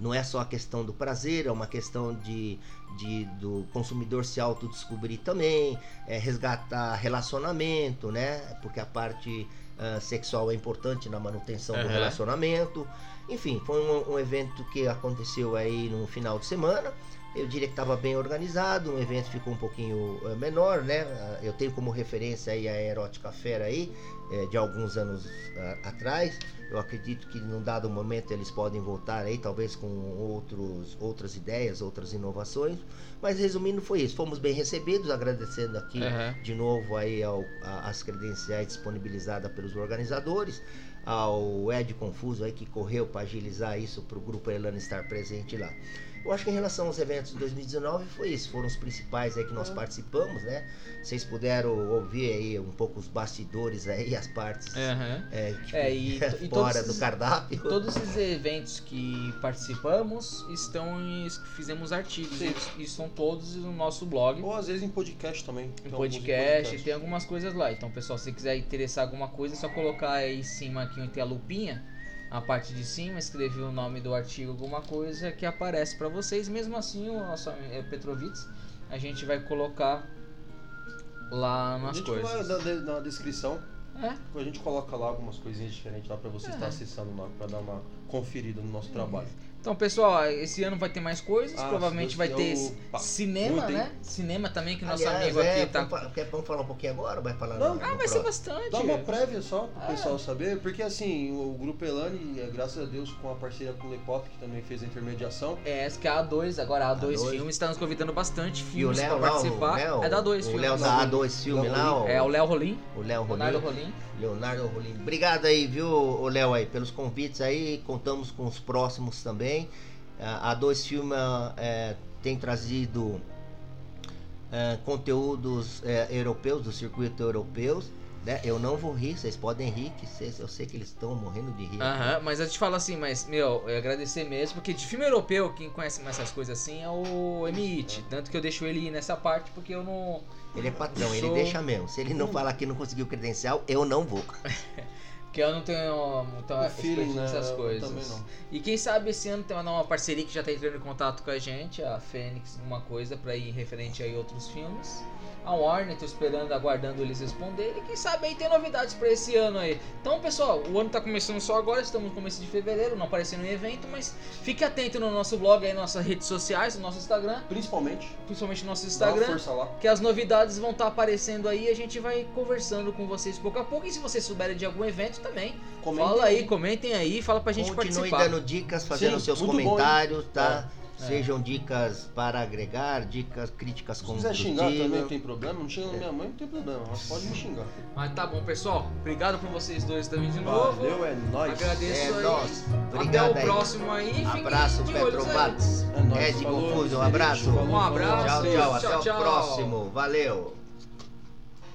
não é só a questão do prazer, é uma questão de, de do consumidor se autodescobrir também, é resgatar relacionamento, né? Porque a parte ah, sexual é importante na manutenção do Aham. relacionamento. Enfim, foi um, um evento que aconteceu aí no final de semana. Eu diria que estava bem organizado, o evento ficou um pouquinho eh, menor, né? Ah, Eu tenho como referência aí a Erótica Fera aí, eh, de alguns anos ah, atrás. Eu acredito que num dado momento eles podem voltar aí, talvez com outros, outras ideias, outras inovações. Mas resumindo foi isso. Fomos bem recebidos, agradecendo aqui Aham. de novo aí ao, a- as credenciais disponibilizadas pelos organizadores, ao Ed Confuso aí que correu para agilizar isso para o grupo Elano estar presente lá. Eu acho que em relação aos eventos de 2019 foi isso, foram os principais aí que nós participamos, né? Vocês puderam ouvir aí um pouco os bastidores aí, as partes Aham. é, tipo, É, e- e fora do esses- cardápio. Todos esses eventos que participamos estão em, fizemos artigos Sim. e estão todos no nosso blog. Ou às vezes em podcast também. Em em podcast, tem algumas coisas lá. Então, pessoal, se quiser interessar alguma coisa, é só colocar aí em cima aqui onde tem a lupinha, a parte de cima, escrever o nome do artigo, alguma coisa que aparece pra vocês. Mesmo assim, o nosso é, Petrovitz, a gente vai colocar lá A nas gente coisas. na, na descrição, É, a gente coloca lá algumas coisinhas diferentes lá pra você É. estar acessando lá, pra dar uma conferida no nosso trabalho. Então, pessoal, esse ano vai ter mais coisas. Ah, provavelmente vai ter pá, cinema, muito, né? Cinema também, que nosso Aliás, amigo é, aqui tá. vamos, quer, vamos falar um pouquinho agora ou vai falar Não. no, Ah, no vai ser bastante. Dá uma prévia só pro Ah. pessoal saber, porque assim, o Grupo Elane, é, graças a Deus, com a parceria com o Lepop, que também fez a intermediação, É, essa que é a A2, agora a A2 A2. Filmes está nos convidando bastante E o filmes o participar. Léo, é da A2 o Filmes. Léo da A2 Filme lá, o, É o Léo Rolim, o Léo Leonardo Rolim. Rolim. Leonardo Rolim. Obrigado aí, viu, o Léo aí, pelos convites aí. Contamos com os próximos também. A A2 Filme é, tem trazido é, conteúdos é, europeus, do circuito europeus. Né? Eu não vou rir, vocês podem rir, que vocês, eu sei que eles estão morrendo de rir. Aham, mas eu te falo assim, mas, meu, eu agradecer mesmo, porque de filme europeu, quem conhece mais essas coisas assim é o Emit. Tanto que eu deixo ele ir nessa parte, porque eu não. Ele é patrão, ele Show. deixa mesmo. Se ele não Hum. falar que não conseguiu credencial, eu não vou. Porque eu não tenho muita feeling, né? nessas eu coisas. E quem sabe esse ano tem uma, uma parceria que já tá entrando em contato com a gente, a Fênix, uma coisa pra ir referente a outros filmes. A Warner, tô esperando, aguardando eles responderem. E quem sabe aí tem novidades pra esse ano aí. Então, pessoal, o ano tá começando só agora, estamos no começo de fevereiro, não aparecendo em evento, mas fique atento no nosso blog aí, nas nossas redes sociais, no nosso Instagram, Principalmente, principalmente no nosso Instagram. força lá. Que as novidades vão estar aparecendo aí e a gente vai conversando com vocês pouco a pouco. E se vocês souberem de algum evento também, Comentem fala aí, comentem aí, fala pra gente Continue participar. dando dicas, fazendo Sim, seus muito bom, comentários, tá? É. Sejam dicas para agregar, dicas, críticas Se quiser xingar também, não tem problema. Não xinga na minha mãe, não tem problema. Mas pode me xingar. Mas tá bom, pessoal. Obrigado por vocês dois também de novo. Valeu, é nóis. Agradeço É aí. nóis. Até Obrigado o aí. próximo aí. Abraço. Petrobates. É nóis. Ed Falou, Confuso, um abraço. Um abraço. Tchau, tchau. Até Tchau, o tchau. próximo. Valeu.